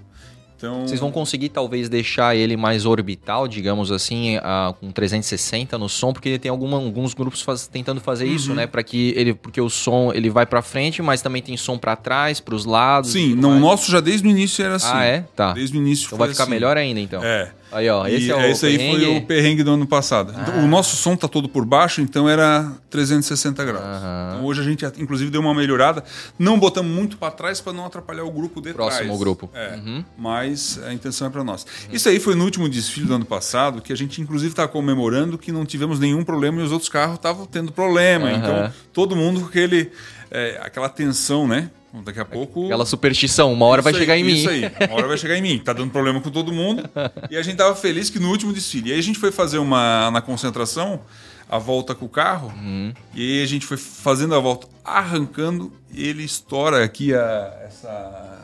Então, Vocês vão conseguir talvez deixar ele mais orbital, digamos assim, ah, com 360 no som, porque tem alguma- alguns grupos faz- tentando fazer Uhum. isso, né? Para que ele, porque o som ele vai para frente, mas também tem som para trás, para os lados. Sim, não, o nosso já desde o início era assim. Ah, é? Tá. Desde o início Então vai ficar assim. melhor ainda, então. É. Aí, ó, esse é o esse aí foi o perrengue do ano passado. Então, o nosso som tá todo por baixo, então era 360 graus. Aham. Então, hoje a gente inclusive deu uma melhorada. Não botamos muito para trás para não atrapalhar o grupo de Próximo trás. grupo. É. Uhum. Mas a intenção é para nós. Isso aí foi no último desfile do ano passado, que a gente inclusive está comemorando que não tivemos nenhum problema e os outros carros estavam tendo problema. Aham. Então todo mundo com aquele, é, aquela tensão, né? Daqui a pouco. Aquela superstição, uma hora Isso vai aí, chegar em mim. Isso aí, uma hora vai chegar em mim. Tá dando problema com todo mundo. E a gente tava feliz que no último desfile. E aí a gente foi fazer uma na concentração, a volta com o carro. Uhum. E aí a gente foi fazendo a volta, arrancando, ele estoura aqui a, essa,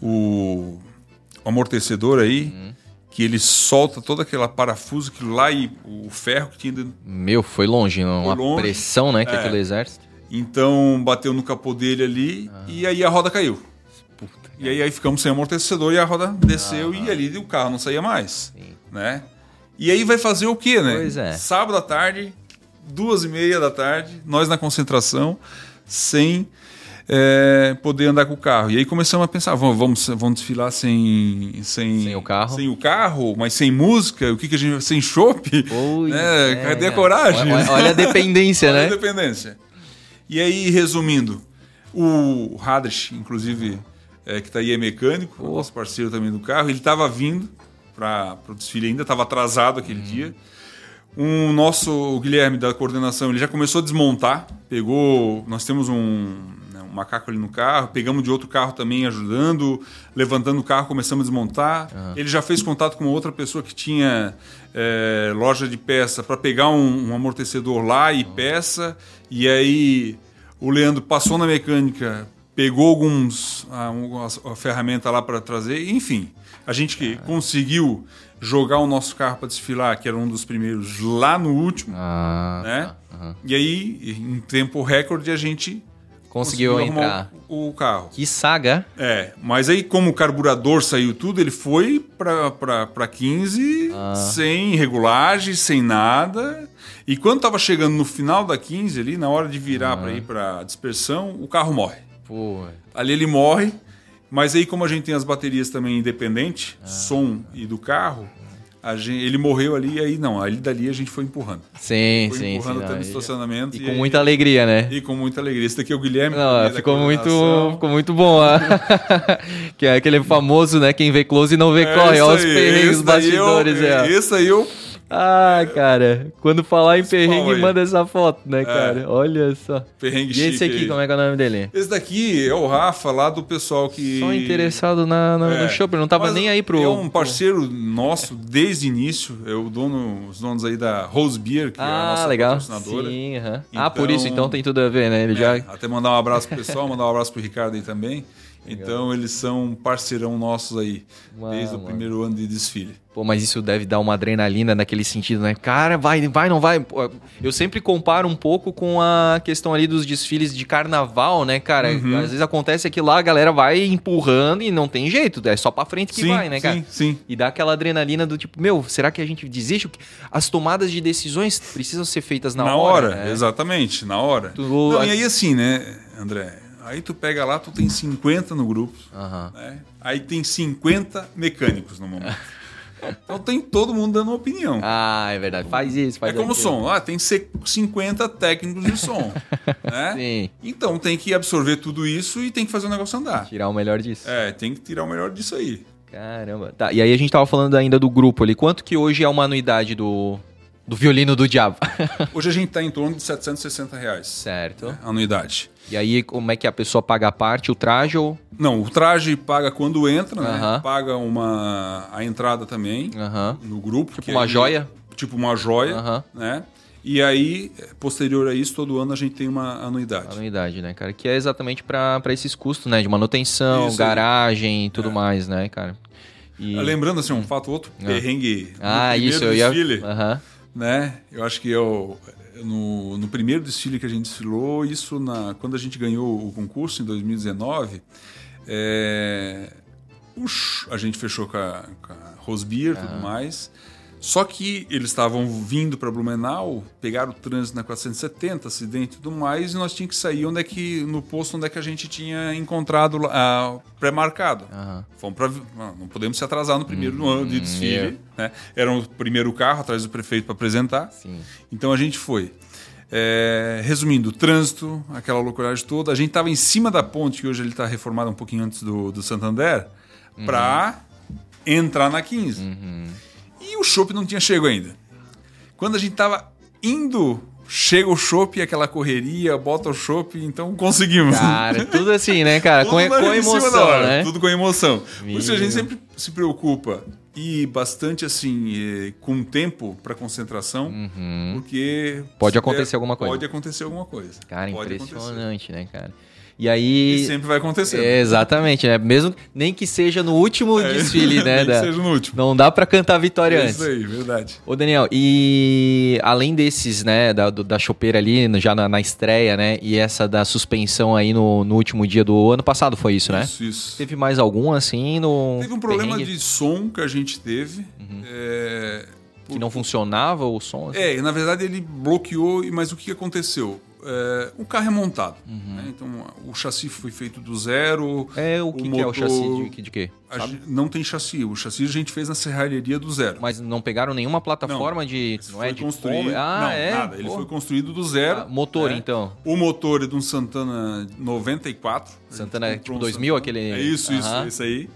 o, o amortecedor aí. Uhum. Que ele solta toda aquela parafuso que lá e o ferro que tinha dentro. Meu, foi longe, não? uma longe. pressão, né, que É. aquele exército. Então bateu no capô dele ali e aí a roda caiu. Puta. E aí, aí ficamos sem amortecedor e a roda desceu e ali o carro não saía mais. Sim. Né? E aí vai fazer o quê, né? Pois é. Sábado à tarde, duas e meia da tarde, nós na concentração, sem é, poder andar com o carro. E aí começamos a pensar, vamos, vamos, vamos desfilar sem, sem, Sem o carro. Sem o carro, mas sem música, o que, que a gente sem chopp? Pois né? é, Cadê a né? coragem? Olha, olha a dependência, Olha a né? dependência. E aí, resumindo, o Hadrich, inclusive, é, que está aí é mecânico, nosso parceiro também do carro, ele estava vindo para o desfile ainda, estava atrasado aquele dia. Um nosso o Guilherme da coordenação, ele já começou a desmontar, pegou, nós temos um, um macaco ali no carro, pegamos de outro carro também ajudando, levantando o carro, começamos a desmontar. Ele já fez contato com outra pessoa que tinha é, loja de peça para pegar um, um amortecedor lá e peça. E aí o Leandro passou na mecânica, pegou alguns a, algumas- a ferramenta lá para trazer, enfim. A gente que conseguiu jogar o nosso carro para desfilar, que era um dos primeiros, lá no último, Ah, né? tá. E aí, em tempo recorde, a gente Conseguiu arrumar entrar. o, carro. Que saga. É, mas aí como o carburador saiu tudo, ele foi para 15 Ah. sem regulagem, sem nada. E quando tava chegando no final da 15 ali, na hora de virar para ir para dispersão, o carro morre. Pô, Ali ele morre, mas aí como a gente tem as baterias também independentes, Ah. som e do carro, gente, ele morreu ali e aí não, ali dali a gente foi empurrando. sim, Foi sim, sim. empurrando não, até no e- estacionamento. E e com aí- muita alegria, né? E com muita alegria. Esse daqui é o Guilherme. Não, ficou muito, ficou muito bom. que é aquele famoso, né? Quem vê close e não vê É corre. Olha os perrengues, os daí eu- bastidores. é. Esse aí eu Ah, cara. Quando falar em Esse perrengue, manda essa foto, né, cara? Olha só. perrengue E esse aqui, aí. como é que é o nome dele? Esse daqui é o Rafa, lá do pessoal que. Só interessado na, na- É. no shopping. Não tava Mas nem aí pro. É um parceiro nosso desde o início. É o dono, os donos aí da Rose Beer, que é a Ah, nossa legal. patrocinadora. Sim, aham. Ah, por Então- isso, então tem tudo a ver, né? Ele É, já. Até mandar um abraço pro pessoal, mandar um abraço pro Ricardo aí também. Então eles são parceirão nossos aí, Uau, desde o mano. primeiro ano de desfile. Pô, mas isso deve dar uma adrenalina naquele sentido, né? Cara, vai, vai, não vai. Eu sempre comparo um pouco com a questão ali dos desfiles de carnaval, né, cara? Uhum. Às vezes acontece que lá a galera vai empurrando e não tem jeito, é só pra frente que sim, vai, né, cara? sim, sim. E dá aquela adrenalina do tipo, meu, será que a gente desiste? As tomadas de decisões precisam ser feitas na, Na, hora, né? exatamente, na hora. Tu- Não, e aí assim, né, André? Aí tu pega lá, tu tem 50 no grupo, Aham. né? Aí tem 50 mecânicos no momento. Então tem todo mundo dando uma opinião. Ah, é verdade. Faz isso, faz é como o som. Ah, tem se- 50 técnicos de som. né? Sim. Então tem que absorver tudo isso e tem que fazer o negócio andar. Tirar o melhor disso. É, tem que tirar o melhor disso aí. Caramba. Tá, e aí a gente tava falando ainda do grupo ali. Quanto que hoje é uma anuidade do, do violino do diabo? Hoje a gente está em torno de 760 reais certo. a anuidade. E aí, como é que a pessoa paga a parte, o traje ou. Não, o traje paga quando entra, né? Aham. Paga uma a entrada também Aham. no grupo. Tipo uma aí- joia? Tipo uma joia, Aham. né? E aí, posterior a isso, todo ano a gente tem uma anuidade. Anuidade, né, cara? Que é exatamente pra esses custos, né? De manutenção, Isso garagem e tudo mais, né, cara? E... Lembrando assim, um fato outro, perrengue no Ah, isso, eu ia. desfile. Né? Eu acho que eu, no, no primeiro desfile que a gente desfilou, isso na, quando a gente ganhou o concurso em 2019, é, sh- a gente fechou com a, com a Rosbier e tudo mais. Só que eles estavam vindo para Blumenau, pegaram o trânsito na 470, acidente e tudo mais, e nós tínhamos que sair onde é que, no posto onde é que a gente tinha encontrado ah, pré-marcado. Aham. Fomos pra, não, podemos se atrasar no primeiro ano de desfile. Né? Era o primeiro carro atrás do prefeito para apresentar. Sim. Então a gente foi. É, resumindo, trânsito, aquela loucuragem toda. A gente estava em cima da ponte, que hoje ele está reformado um pouquinho antes do, do Santander, para entrar na 15. E o chopp não tinha chego ainda. Quando a gente estava indo chega o chopp, aquela correria, bota o chopp, então conseguimos. Cara, tudo assim, né, cara? com, com emoção, né? Tudo com emoção. Meu. Por isso a gente sempre se preocupa e bastante assim eh, com tempo para concentração, uhum. porque pode acontecer alguma coisa. Pode acontecer alguma coisa. Cara, pode impressionante, acontecer. né, cara? E aí. E sempre vai acontecer. É, exatamente, né? Mesmo nem que seja no último é, desfile, né? nem da... que seja no último. Não dá para cantar a vitória é antes. Isso aí, verdade. Ô, Daniel, e além desses, né, da, da chopeira ali, já na, na, estreia, né? E essa da suspensão aí no, no último dia do ano passado, foi isso, né? Isso, isso. Teve mais algum assim no. Teve um problema perrengue? de som que a gente teve. Uhum. É... Que não funcionava o som? Assim? É, na verdade ele bloqueou, mas o que aconteceu? É, o carro é montado. Uhum. Né? Então, o chassi foi feito do zero. É, o que, o motor, que é o chassi de, de quê? não tem chassi. O chassi a gente fez na serralheria do zero. Mas não pegaram nenhuma plataforma não, de. Não é de construído. Ah, não, é? nada. Ele Pô. foi construído do zero. Ah, motor, né? então. O motor é de um Santana 94. Santana tipo 2000, Santana. aquele. É isso, isso, uhum. isso aí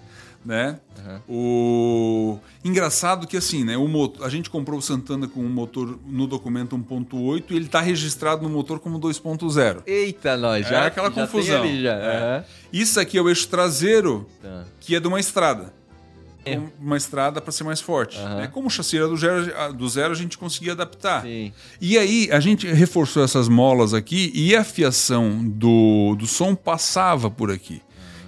né? Uhum. O engraçado que assim, né? O motor, a gente comprou o Santana com um motor no documento 1.8 e ele está registrado no motor como 2.0. Eita, nós já. É aquela já confusão. É. Uhum. Isso aqui é o eixo traseiro, tá. que é de uma estrada. É. Uma estrada para ser mais forte. Uhum. É, como o chassi era do zero, do zero, a gente conseguia adaptar. Sim. E aí, a gente reforçou essas molas aqui e a fiação do, do som passava por aqui.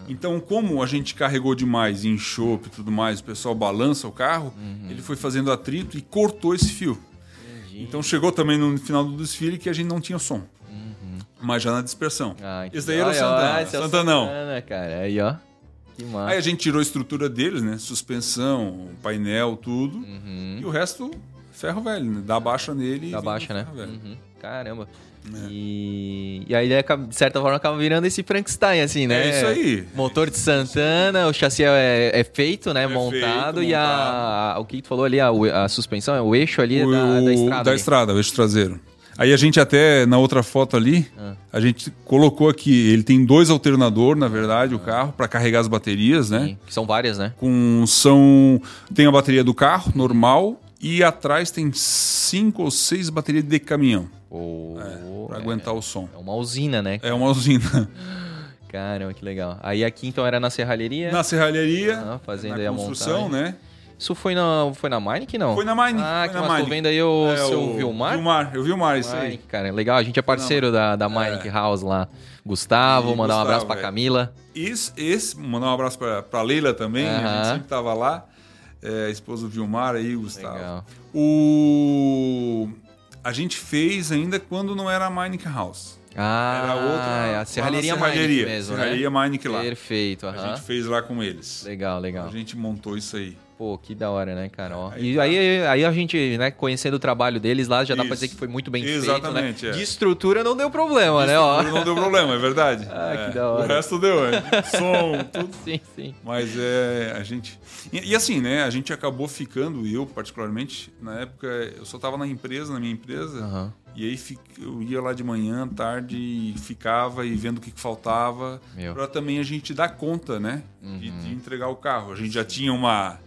Então, como a gente carregou demais em chope e tudo mais, o pessoal balança o carro, uhum. ele foi fazendo atrito e cortou esse fio. Entendi. Então chegou também no final do desfile que a gente não tinha som. Uhum. Mas já na dispersão. Ah, esse daí era o Santana. esse é o Santana. Santana, cara. Aí, ó. Aí a gente tirou a estrutura deles, né? Suspensão, painel, tudo. Uhum. E o resto, ferro velho, né? Dá baixa nele. Dá baixa, né? Uhum. Caramba. É. E, e aí, de certa forma, acaba virando esse Frankenstein, assim, né? É isso aí. Motor de Santana, o chassi é, é feito, né? É montado. Feito, e a, a, o que tu falou ali, a, a suspensão, é o eixo ali o, da, da estrada. Da estrada, o eixo traseiro. Aí a gente até, na outra foto ali, ah. a gente colocou aqui, ele tem dois alternadores, na verdade, ah. o carro, para carregar as baterias, né? Sim, que são várias, né? Com, são, tem a bateria do carro, normal, e atrás tem cinco ou seis baterias de caminhão. Oh, é, para aguentar o som. É uma usina, né? É uma usina. Caramba, que legal. Aí aqui então era na serralheria? Na serralheria, ah, fazendo na a construção, montagem. né? Isso foi na, foi na Mine não? Foi na Mine. Ah, que Mine. tô vendo aí o é, seu o Vilmar? Vilmar, eu vi o Mar, isso aí. Mine, cara, legal. A gente é parceiro da, da Mine é. House lá. Gustavo, e mandar Gustavo, um abraço pra é. Camila. Esse, esse, mandar um abraço pra, pra Leila também, uh -huh. a gente sempre tava lá. É, esposa do Vilmar aí, Gustavo. Legal. O... A gente fez ainda quando não era a Meineke House. Ah, era outra. a serralheria, serralheria mesmo, serralheria né? Meineke lá. Perfeito, uh -huh. A gente fez lá com eles. Legal, legal. A gente montou isso aí. Pô, que da hora, né, cara? Ó. Aí e tá. aí, aí a gente, né, conhecendo o trabalho deles lá, já dá pra Isso. dizer que foi muito bem Exatamente, feito, né? é. De estrutura não deu problema, né? Ó. Não deu problema, é verdade. Ah, É. que da hora. O resto deu, é. Som, tudo. Sim, sim. Mas é, a gente. E, e assim, né? A gente acabou ficando, eu particularmente, na época, eu só tava na empresa, na minha empresa, Aham. e aí eu ia lá de manhã, tarde, e ficava e vendo o que, que faltava, Meu. para também a gente dar conta, né? De, de entregar o carro. A gente já tinha uma.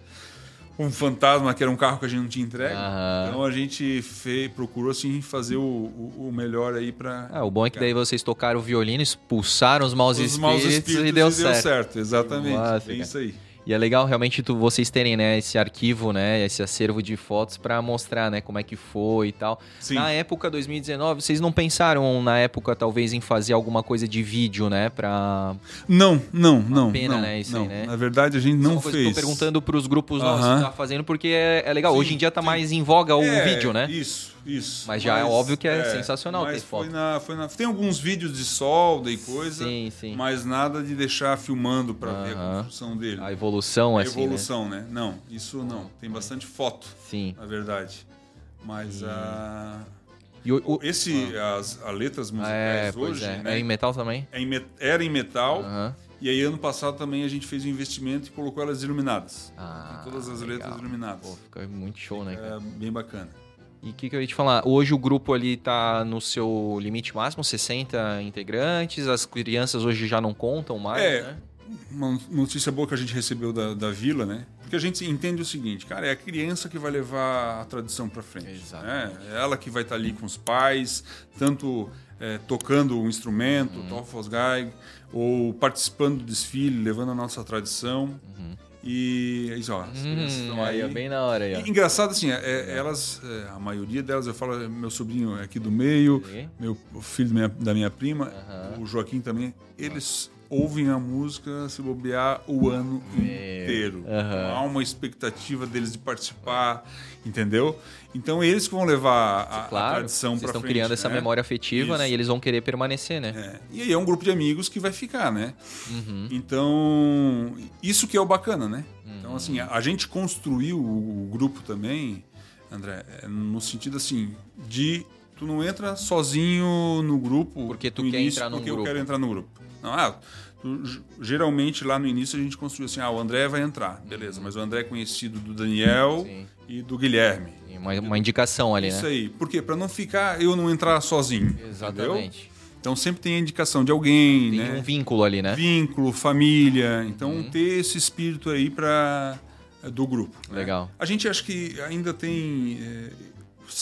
Um fantasma que era um carro que a gente não tinha entregue. Aham. Então a gente fez, procurou assim fazer o, o, o melhor aí para Ah, o bom é que daí vocês tocaram o violino, expulsaram os maus, os espíritos, maus espíritos e deu certo. exatamente. Massa, é isso aí. E é legal realmente tu, vocês terem, né, esse arquivo, né, esse acervo de fotos pra mostrar, né, como é que foi e tal. Sim. Na época 2019, vocês não pensaram na época talvez em fazer alguma coisa de vídeo, né, pra Não, não, não. pena, não, né, isso não. aí, né? Na verdade, a gente não uma coisa que eu fez. tô perguntando pros grupos novos Aham. que tá fazendo porque é, é legal. Sim, Hoje em dia tá sim. mais em voga o É, vídeo, né? Isso, isso. Mas já é óbvio que é sensacional mas ter foi foto. Na, foi na, tem alguns vídeos de solda e coisa, Sim, sim. mas nada de deixar filmando para ver a construção dele. A evolução, A assim, evolução, né? Não, isso não. Tem bastante foto, né? Sim. na verdade. Mas a. E o, o- Esse, as, as letras musicais é, hoje, é. né? É em metal também? é em me- era em metal. Aham. E aí, ano passado também a gente fez um investimento e colocou elas iluminadas. Ah, Todas as legal. letras iluminadas. Pô, fica muito show, né, cara? É bem bacana. E o que, que eu ia te falar? Hoje o grupo ali tá no seu limite máximo, 60 integrantes, as crianças hoje já não contam mais, É, né? uma notícia boa que a gente recebeu da, da vila, né? Porque a gente entende o seguinte, cara, é a criança que vai levar a tradição para frente. Exato. Né? É ela que vai estar tá ali com os pais, tanto é, tocando o instrumento, uhum. Ou participando do desfile, levando a nossa tradição. Uhum. E isso, ó, as crianças hum, estão aí. É bem na hora aí. E, engraçado assim, é, é, elas, é, a maioria delas, eu falo, é meu sobrinho é aqui do meio, meu filho da minha, da minha prima, o Joaquim também, eles ouvem a música se bobear o ano inteiro. Uhum. Há uma expectativa deles de participar, entendeu? Então eles que vão levar a, claro, a tradição para frente. estão criando né? essa memória afetiva, Isso. né? E eles vão querer permanecer, né? É. E aí é um grupo de amigos que vai ficar, né? Uhum. Então isso que é o bacana, né? Então, uhum. Então assim, a, a, gente construiu o, o grupo também, André, é, no sentido assim de tu não entra sozinho no grupo porque tu quer início, entrar no porque grupo. eu quero entrar no grupo. Não, ah, tu, geralmente lá no início a gente construiu assim, ah, o André vai entrar, beleza, uhum. mas o André é conhecido do Daniel Sim. e do Guilherme. Uma, uma, indicação ali, Isso né? Isso aí. Por quê? Para não ficar eu não entrar sozinho. Exatamente. Entendeu? Então sempre tem a indicação de alguém, tem né? um vínculo ali, né? Vínculo, família. Então uhum. ter esse espírito aí para do grupo. Né? Legal. A gente acha que ainda tem é,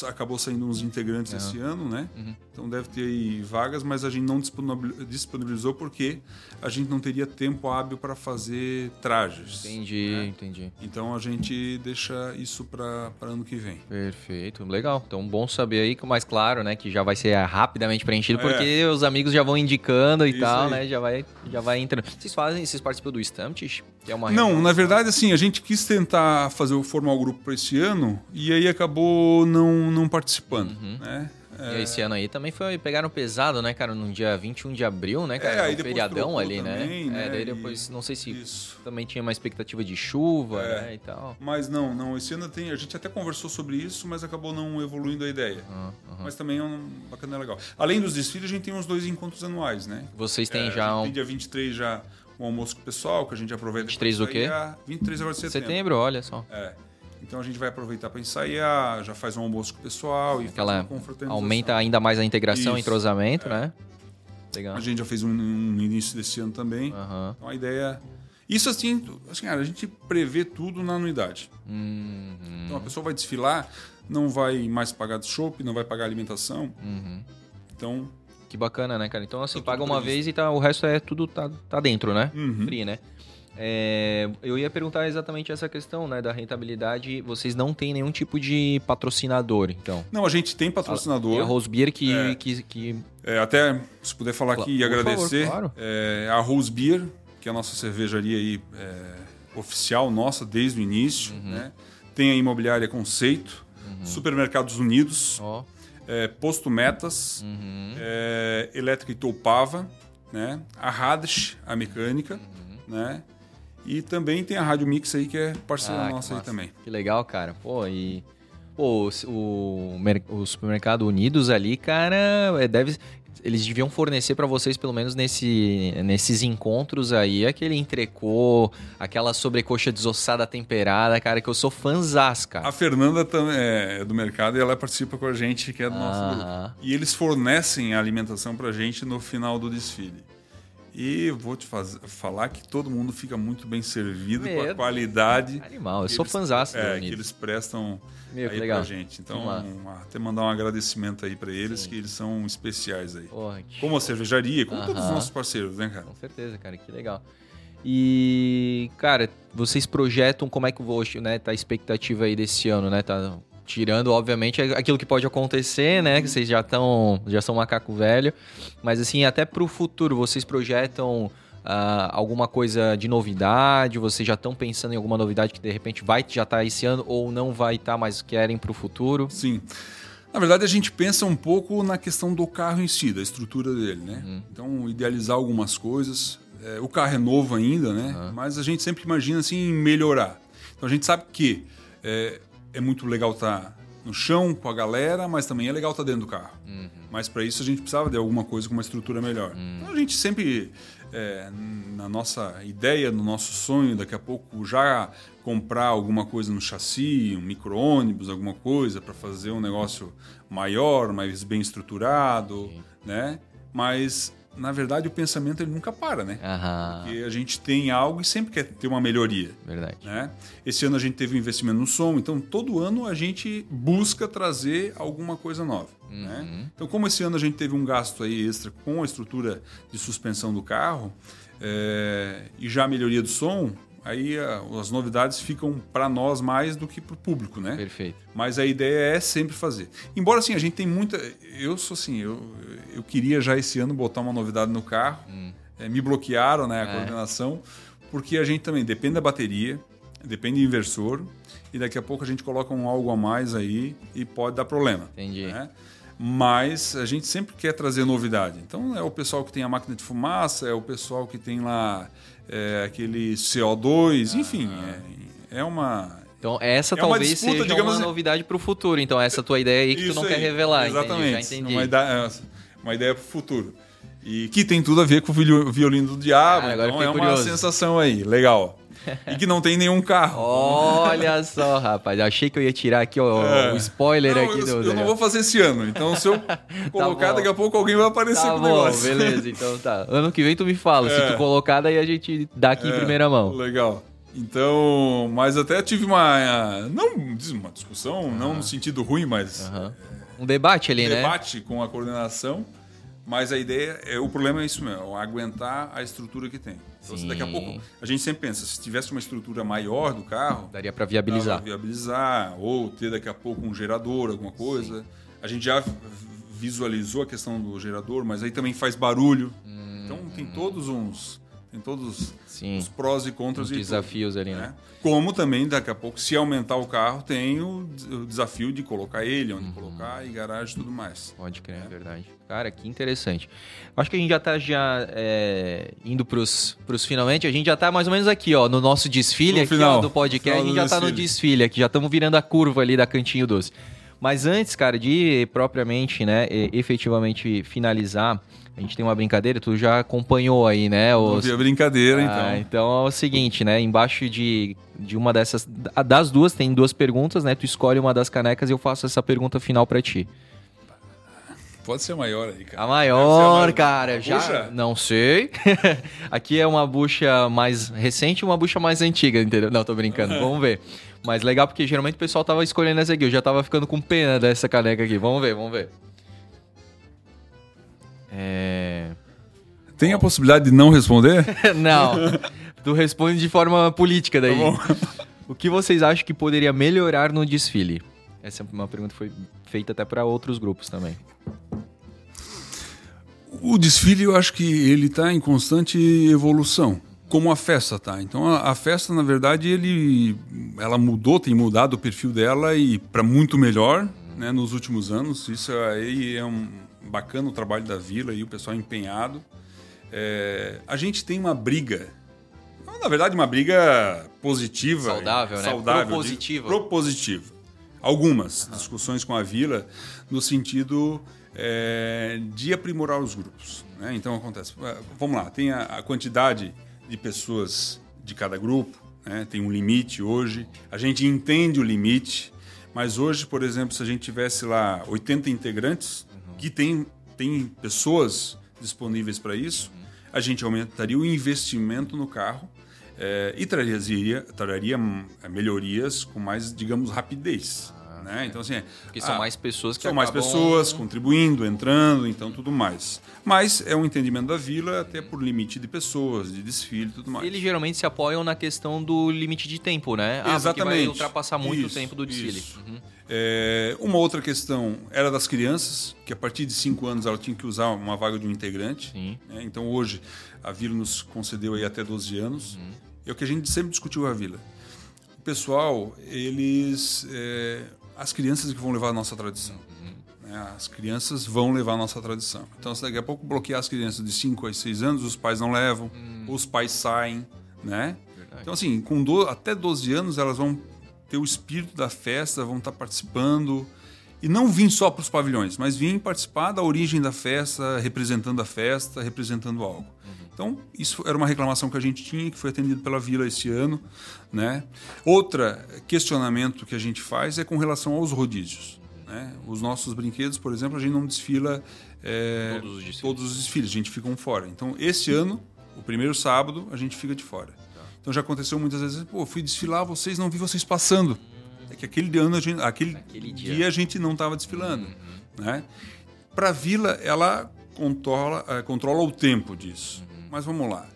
acabou saindo uns integrantes uhum. esse ano, né? Uhum. Então deve ter aí vagas, mas a gente não disponibilizou porque a gente não teria tempo hábil para fazer trajes. Entendi, né? entendi. Então a gente deixa isso para ano que vem. Perfeito, legal. Então bom saber aí mais claro, né, que já vai ser rapidamente preenchido é. porque os amigos já vão indicando e isso tal, aí. né? Já vai já vai entrando. Vocês fazem, vocês participam do Stamptish? É uma não, na verdade assim, a gente quis tentar fazer o formar o grupo para esse ano e aí acabou não não participando, uhum. né? É... E esse ano aí também foi pegaram pesado, né, cara, no dia 21 de abril, né, cara? É, um feriadão ali, né? também, né? É, daí depois, e... não sei se Isso. também tinha uma expectativa de chuva, é. né, e tal. Mas não, não, esse ano tem, a gente até conversou sobre isso, mas acabou não evoluindo a ideia. Uhum. Mas também é um bacana é legal. Além dos desfiles, a gente tem uns dois encontros anuais, né? Vocês têm é, já um... Tem dia 23 já um almoço com o pessoal, que a gente aproveita 23 do quê? 23 agora de setembro. Setembro, olha só. É. Então a gente vai aproveitar para ensaiar, já faz um almoço com o pessoal e Aquela aumenta ainda mais a integração, o entrosamento, é. né? Legal. A gente já fez um, no início desse ano também. Uhum. Então a ideia isso assim, assim, a gente prevê tudo na anuidade. Uhum. Então a pessoa vai desfilar, não vai mais pagar de shopping, não vai pagar alimentação. Uhum. Então. Que bacana, né, cara? Então, assim, tá paga uma vez e tá, o resto é tudo tá, tá dentro, né? Uhum. Free, né? É, eu ia perguntar exatamente essa questão, né, da rentabilidade. Vocês não têm nenhum tipo de patrocinador, então? Não, a gente tem patrocinador. É a Rose Beer que... É, que, que... É, até, se puder falar aqui e agradecer, favor, claro. é, a Rose Beer, que é a nossa cervejaria aí, é, oficial nossa desde o início, uhum. né? Tem a Imobiliária Conceito, uhum. Supermercados Unidos, oh. Posto Metas, uhum. Elétrica Itoupava, né? a Radish, a mecânica, uhum. né? E também tem a Rádio Mix aí, que é parceira ah, nossa aí também. Que legal, cara. Pô, e. Pô, o, o supermercado Unidos ali, cara, é, deve. Eles deviam fornecer para vocês, pelo menos nesse, nesses encontros aí, aquele entrecô, aquela sobrecoxa desossada temperada, cara, que eu sou fãzás, cara. A Fernanda também é do mercado e ela participa com a gente, que é do nosso ah. grupo. E eles fornecem a alimentação pra gente no final do desfile. E vou te fazer, falar que todo mundo fica muito bem servido Meu, com a qualidade. Animal, eu sou fãzaço é, que eles prestam Meu, aí legal. pra gente. Então, um, até mandar um agradecimento aí para eles, Sim. que eles são especiais aí. Porra, como a cervejaria, como uh -huh. todos os nossos parceiros, né, cara? Com certeza, cara, que legal. E, cara, vocês projetam como é que hoje, né, tá a expectativa aí desse ano, né? Tá Tirando, obviamente, aquilo que pode acontecer, né? Que vocês já estão, já são macaco velho. Mas assim, até para o futuro, vocês projetam uh, alguma coisa de novidade? Vocês já estão pensando em alguma novidade que de repente vai já estar tá esse ano ou não vai estar, tá, mas querem para o futuro? Sim. Na verdade, a gente pensa um pouco na questão do carro em si, da estrutura dele, né? Uhum. Então, idealizar algumas coisas. É, o carro é novo ainda, né? Uhum. Mas a gente sempre imagina assim melhorar. Então, a gente sabe que é, é muito legal estar tá no chão com a galera, mas também é legal estar tá dentro do carro. Uhum. Mas para isso a gente precisava de alguma coisa com uma estrutura melhor. Uhum. Então a gente sempre, é, na nossa ideia, no nosso sonho, daqui a pouco já comprar alguma coisa no chassi, um micro-ônibus, alguma coisa para fazer um negócio maior, mais bem estruturado, né? Mas na verdade, o pensamento ele nunca para, né? Aham. Porque a gente tem algo e sempre quer ter uma melhoria. Verdade. Né? Esse ano a gente teve um investimento no som, então todo ano a gente busca trazer alguma coisa nova. Né? Então, como esse ano a gente teve um gasto aí extra com a estrutura de suspensão do carro é, e já a melhoria do som, aí a, as novidades ficam para nós mais do que para o público, né? Perfeito. Mas a ideia é sempre fazer. Embora assim, a gente tem muita. Eu sou assim, eu, eu queria já esse ano botar uma novidade no carro. É, me bloquearam, né, a É. coordenação, porque a gente também depende da bateria, depende do inversor, e daqui a pouco a gente coloca um algo a mais aí e pode dar problema. Entendi. né? Mas a gente sempre quer trazer novidade. Então é o pessoal que tem a máquina de fumaça, é o pessoal que tem lá é, aquele CO2, enfim, é, é uma. Então, essa É uma talvez disputa, seja digamos uma assim. novidade para o futuro. Então, essa tua ideia aí que tu não quer aí, revelar. Exatamente. Entendi, já entendi. Uma ideia, uma ideia para o futuro. E que tem tudo a ver com o viol- violino do diabo. Agora então é uma curioso. sensação aí, legal. E que não tem nenhum carro. Olha só, rapaz. Achei que eu ia tirar aqui ó, É. o spoiler Não, aqui eu, do. eu não vou fazer esse ano. Então, se eu colocar, bom. daqui a pouco alguém vai aparecer Tá com o negócio. beleza. Então tá. Ano que vem tu me fala. Se É. tu colocar, daí a gente dá aqui em É, primeira mão. Legal. Então, mas até tive uma. Não uma discussão, não no sentido ruim, mas. Um debate ali, um né? debate com a coordenação. Mas a ideia, é, o problema é isso mesmo, aguentar a estrutura que tem. Então, daqui a Sim. pouco, a gente sempre pensa, se tivesse uma estrutura maior do carro, Daria dava viabilizar. viabilizar, ou ter daqui a pouco um gerador, alguma coisa. A gente já visualizou a questão do gerador, mas aí também faz barulho. Então tem todos uns. Tem todos. Sim. os prós e contras Os e tudo, desafios ali, né? né? Como também, daqui a pouco, se aumentar o carro, tem o, o desafio de colocar ele, Uhum. onde colocar, e garagem e tudo mais. Pode crer, é verdade. Cara, que interessante. Acho que a gente já tá já é, indo pros, pros finalmente. A gente já tá mais ou menos aqui, ó, no nosso desfile No aqui, final, ó, do podcast. A gente já tá no desfile. aqui, já estamos virando a curva ali da Cantinho Doce. Mas antes, cara, de propriamente, né, efetivamente finalizar, a gente tem uma brincadeira, tu já acompanhou aí, né? Não Os, vi a brincadeira, Ah, então. então é o seguinte, né? Embaixo de, de uma dessas. Das duas, tem duas perguntas, né? Tu escolhe uma das canecas e eu faço essa pergunta final pra ti. Pode ser maior aí, cara. A Deve ser maior, maior. cara, já. Bucha? Não sei. Aqui é uma bucha mais recente e uma bucha mais antiga, entendeu? Não, tô brincando. Vamos ver. Mas legal porque geralmente o pessoal tava escolhendo essa aqui. Eu já tava ficando com pena dessa caneca aqui. Vamos ver, vamos ver. É. Tem a possibilidade de não responder? Não. Tu responde de forma política daí. Tá. O que vocês acham que poderia melhorar no desfile? Essa é uma pergunta que foi feita até para outros grupos também. O desfile, eu acho que ele está em constante evolução, como a festa tá. Então a, a festa, na verdade, ele, ela mudou, tem mudado o perfil dela e para muito melhor, né, nos últimos anos. Isso aí é um bacana o trabalho da vila e o pessoal empenhado. É, a gente tem uma briga, na verdade, uma briga positiva, Saudável, né? saudável, Propositiva. propositiva. Algumas discussões com a vila no sentido é, de aprimorar os grupos. né? Então acontece. eh, Vamos lá, tem a, a quantidade de pessoas de cada grupo, né? tem um limite hoje. A gente entende o limite, mas hoje, por exemplo, se a gente tivesse lá 80 integrantes, que tem, tem pessoas disponíveis para isso, a gente aumentaria o investimento no carro eh, e traria, traria hum, melhorias com mais, digamos, rapidez. né? Então, assim, Porque são ah, mais pessoas que são mais pessoas contribuindo, entrando, então tudo mais. Mas é um entendimento da vila até por limite de pessoas, de desfile e tudo mais. Eles geralmente se apoiam na questão do limite de tempo, né? Ah, porque vai Exatamente. ultrapassar muito Isso, o tempo do desfile. isso. Uhum. É, uma outra questão era das crianças, que a partir de 5 anos ela tinha que usar uma vaga de um integrante. Né? Então hoje a vila nos concedeu aí até 12 anos. Uhum. É o que a gente sempre discutiu com a vila. O pessoal, eles. é, as crianças que vão levar a nossa tradição. Uhum. né? As crianças vão levar a nossa tradição. Então, se daqui a pouco bloquear as crianças de 5 a 6 anos, os pais não levam, os pais saem, né? Verdade. Então, assim, com do- até 12 anos, elas vão ter o espírito da festa, vão estar participando. E não vir só para os pavilhões, mas vir participar da origem da festa, representando a festa, representando algo. Então, isso era uma reclamação que a gente tinha, que foi atendido pela Vila esse ano. Né? Outra questionamento que a gente faz é com relação aos rodízios. Né? Os nossos brinquedos, por exemplo, a gente não desfila é, todos, os todos, os desfiles. A gente fica um fora. Então, esse ano, o primeiro sábado, a gente fica de fora. Então já aconteceu muitas vezes, pô, fui desfilar, vocês não vi vocês passando. É que aquele ano, a gente, aquele, aquele dia. dia. a gente não estava desfilando. Uhum. Né? Para a vila, ela controla, é, controla o tempo disso. Uhum. Mas vamos lá.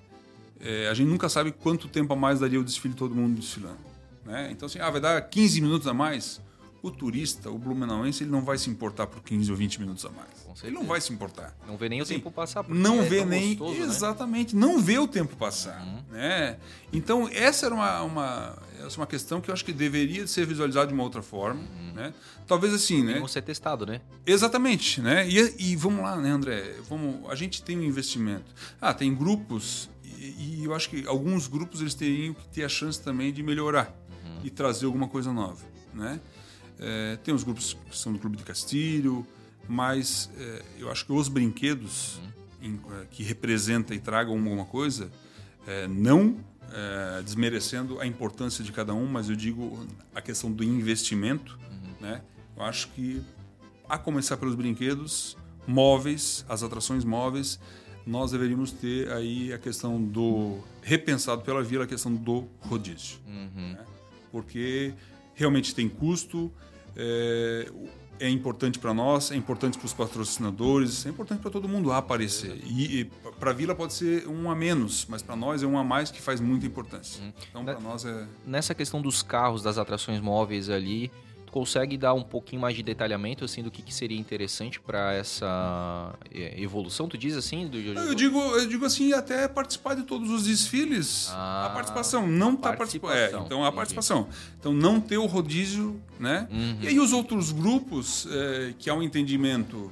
É, a gente nunca sabe quanto tempo a mais daria o desfile todo mundo desfilando. Né? Então, assim, ah, vai dar 15 minutos a mais. O turista, o blumenauense, ele não vai se importar por 15 ou 20 minutos a mais. Ele não vai se importar. Não vê nem o tempo passar. Não é vê nem. Gostoso, né? exatamente, né? não vê o tempo passar. Uhum. Né? Então, essa era uma, uma, essa é uma questão que eu acho que deveria ser visualizada de uma outra forma. Uhum. Né? Talvez assim, né? Vamos ser testado, né? Exatamente, né? E, e, vamos lá, né, André? Vamos, a gente tem um investimento. Ah, tem grupos e, e eu acho que alguns grupos eles teriam que ter a chance também de melhorar uhum. e trazer alguma coisa nova, né? É, tem os grupos que são do Clube de Castilho, mas é, eu acho que os brinquedos uhum. em, é, que representam e tragam alguma coisa, é, não é, desmerecendo a importância de cada um, mas eu digo a questão do investimento, uhum. né? Eu acho que a começar pelos brinquedos móveis, as atrações móveis, nós deveríamos ter aí a questão do repensado pela vila a questão do rodízio, uhum. né? porque realmente tem custo, é, é importante para nós, é importante para os patrocinadores, é importante para todo mundo lá aparecer. E, e para a Vila pode ser um a menos, mas para nós é um a mais que faz muita importância. Hum. Então, para nós é. Nessa questão dos carros, das atrações móveis ali, consegue dar um pouquinho mais de detalhamento assim do que, que seria interessante para essa é, evolução? Tu diz assim? Do... Eu digo, eu digo assim, até participar de todos os desfiles. Ah, a participação, não tá participando. É, então a participação. Então não ter o rodízio, né? Uhum. E aí os outros grupos é, que há um entendimento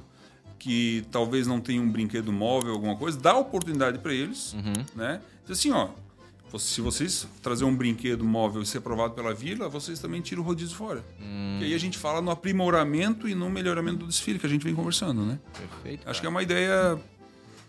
que talvez não tenham um brinquedo móvel, alguma coisa, dá oportunidade para eles, uhum. né? Diz assim, ó, se vocês trazer um brinquedo móvel e ser aprovado pela vila, vocês também tiram o rodízio fora. Hum. E aí a gente fala no aprimoramento e no melhoramento do desfile, que a gente vem conversando, né? Perfeito. Acho cara. que é uma ideia.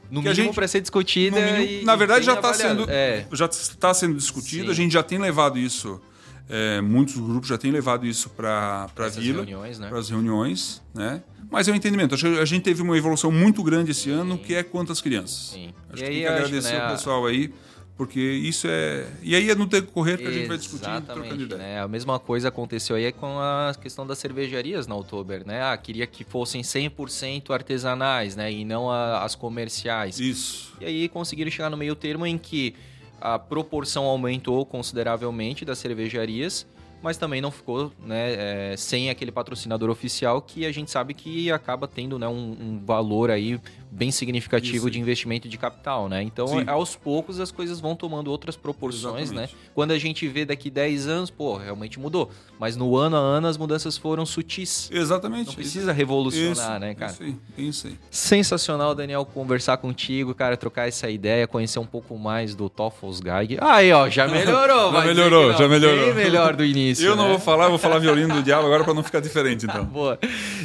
No mínimo para ser discutida. Mínimo, na verdade, já está sendo, é. já está sendo discutido. Sim. A gente já tem levado isso. É, muitos grupos já têm levado isso para a vila, né? para as reuniões, né? Mas é um entendimento. Acho que a gente teve uma evolução muito grande esse Sim. ano, que é quantas crianças. Sim. Acho e que tem que agradecer né, o pessoal aí porque isso é. E aí é no decorrer que a gente vai discutindo trocando ideia. Né? A mesma coisa aconteceu aí com a questão das cervejarias na Oktober, né? Ah, queria que fossem 100% artesanais, né? E não a, as comerciais. Isso. E aí conseguiram chegar no meio termo em que a proporção aumentou consideravelmente das cervejarias mas também não ficou né, é, sem aquele patrocinador oficial que a gente sabe que acaba tendo né, um, um valor aí bem significativo Isso. de investimento de capital, né? Então, Sim. aos poucos as coisas vão tomando outras proporções, né? Exatamente. né? Quando a gente vê daqui 10 anos, pô, realmente mudou. Mas no ano a ano as mudanças foram sutis. Exatamente. Não precisa revolucionar, isso, né, cara? Isso aí, isso aí. Sensacional, Daniel, conversar contigo, cara, trocar essa ideia, conhecer um pouco mais do Toffelsgeig. Aí, ó, já melhorou. já melhorou, já melhorou. Bem melhor do início. Eu né? não vou falar, vou falar violino do diabo agora para não ficar diferente, então. Boa.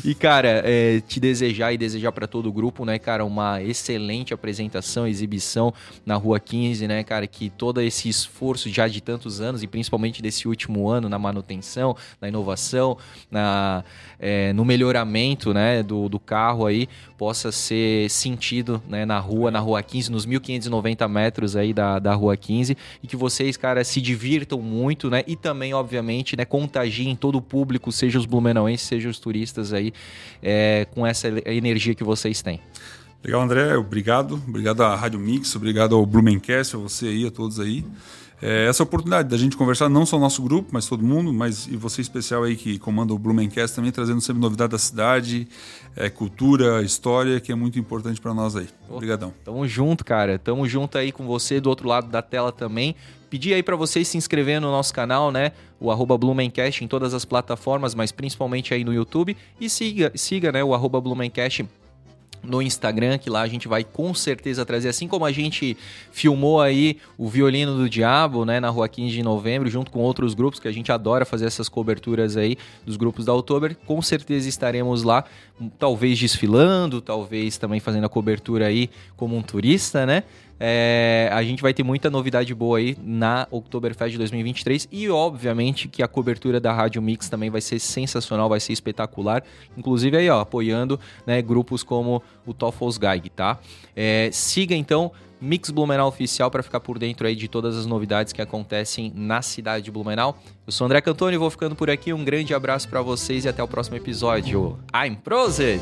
E, cara, é, te desejar e desejar para todo o grupo, né, cara, uma excelente excelente apresentação, exibição na Rua 15, né, cara? Que todo esse esforço já de tantos anos e principalmente desse último ano na manutenção, na inovação, na, é, no melhoramento né, do, do carro aí possa ser sentido né, na rua, na Rua 15, nos 1590 metros aí da, da Rua 15 e que vocês, cara, se divirtam muito, né? E também, obviamente, né, contagiem todo o público, seja os blumenauenses, seja os turistas aí, é, com essa energia que vocês têm. Legal, André. Obrigado. Obrigado à Rádio Mix, obrigado ao Blumencast, a você aí, a todos aí. É, essa oportunidade da gente conversar, não só o nosso grupo, mas todo mundo, mas e você especial aí que comanda o Blumencast também, trazendo sempre novidade da cidade, é, cultura, história, que é muito importante para nós aí. Obrigadão. Tamo junto, cara. Tamo junto aí com você do outro lado da tela também. Pedir aí para vocês se inscrever no nosso canal, né? O arroba Blumencast em todas as plataformas, mas principalmente aí no YouTube. E siga, siga né, o arroba Blumencast no Instagram, que lá a gente vai com certeza trazer, assim como a gente filmou aí o Violino do Diabo, né, na rua 15 de novembro, junto com outros grupos, que a gente adora fazer essas coberturas aí dos grupos da Oktober, com certeza estaremos lá, talvez desfilando, talvez também fazendo a cobertura aí como um turista, né? É, a gente vai ter muita novidade boa aí na Oktoberfest 2023 e, obviamente, que a cobertura da Rádio Mix também vai ser sensacional, vai ser espetacular. Inclusive aí, ó, apoiando né, grupos como o Toffles Geig, tá? É, siga então Mix Blumenau Oficial para ficar por dentro aí de todas as novidades que acontecem na cidade de Blumenau. Eu sou André Cantoni, vou ficando por aqui. Um grande abraço para vocês e até o próximo episódio. I'm Prosit!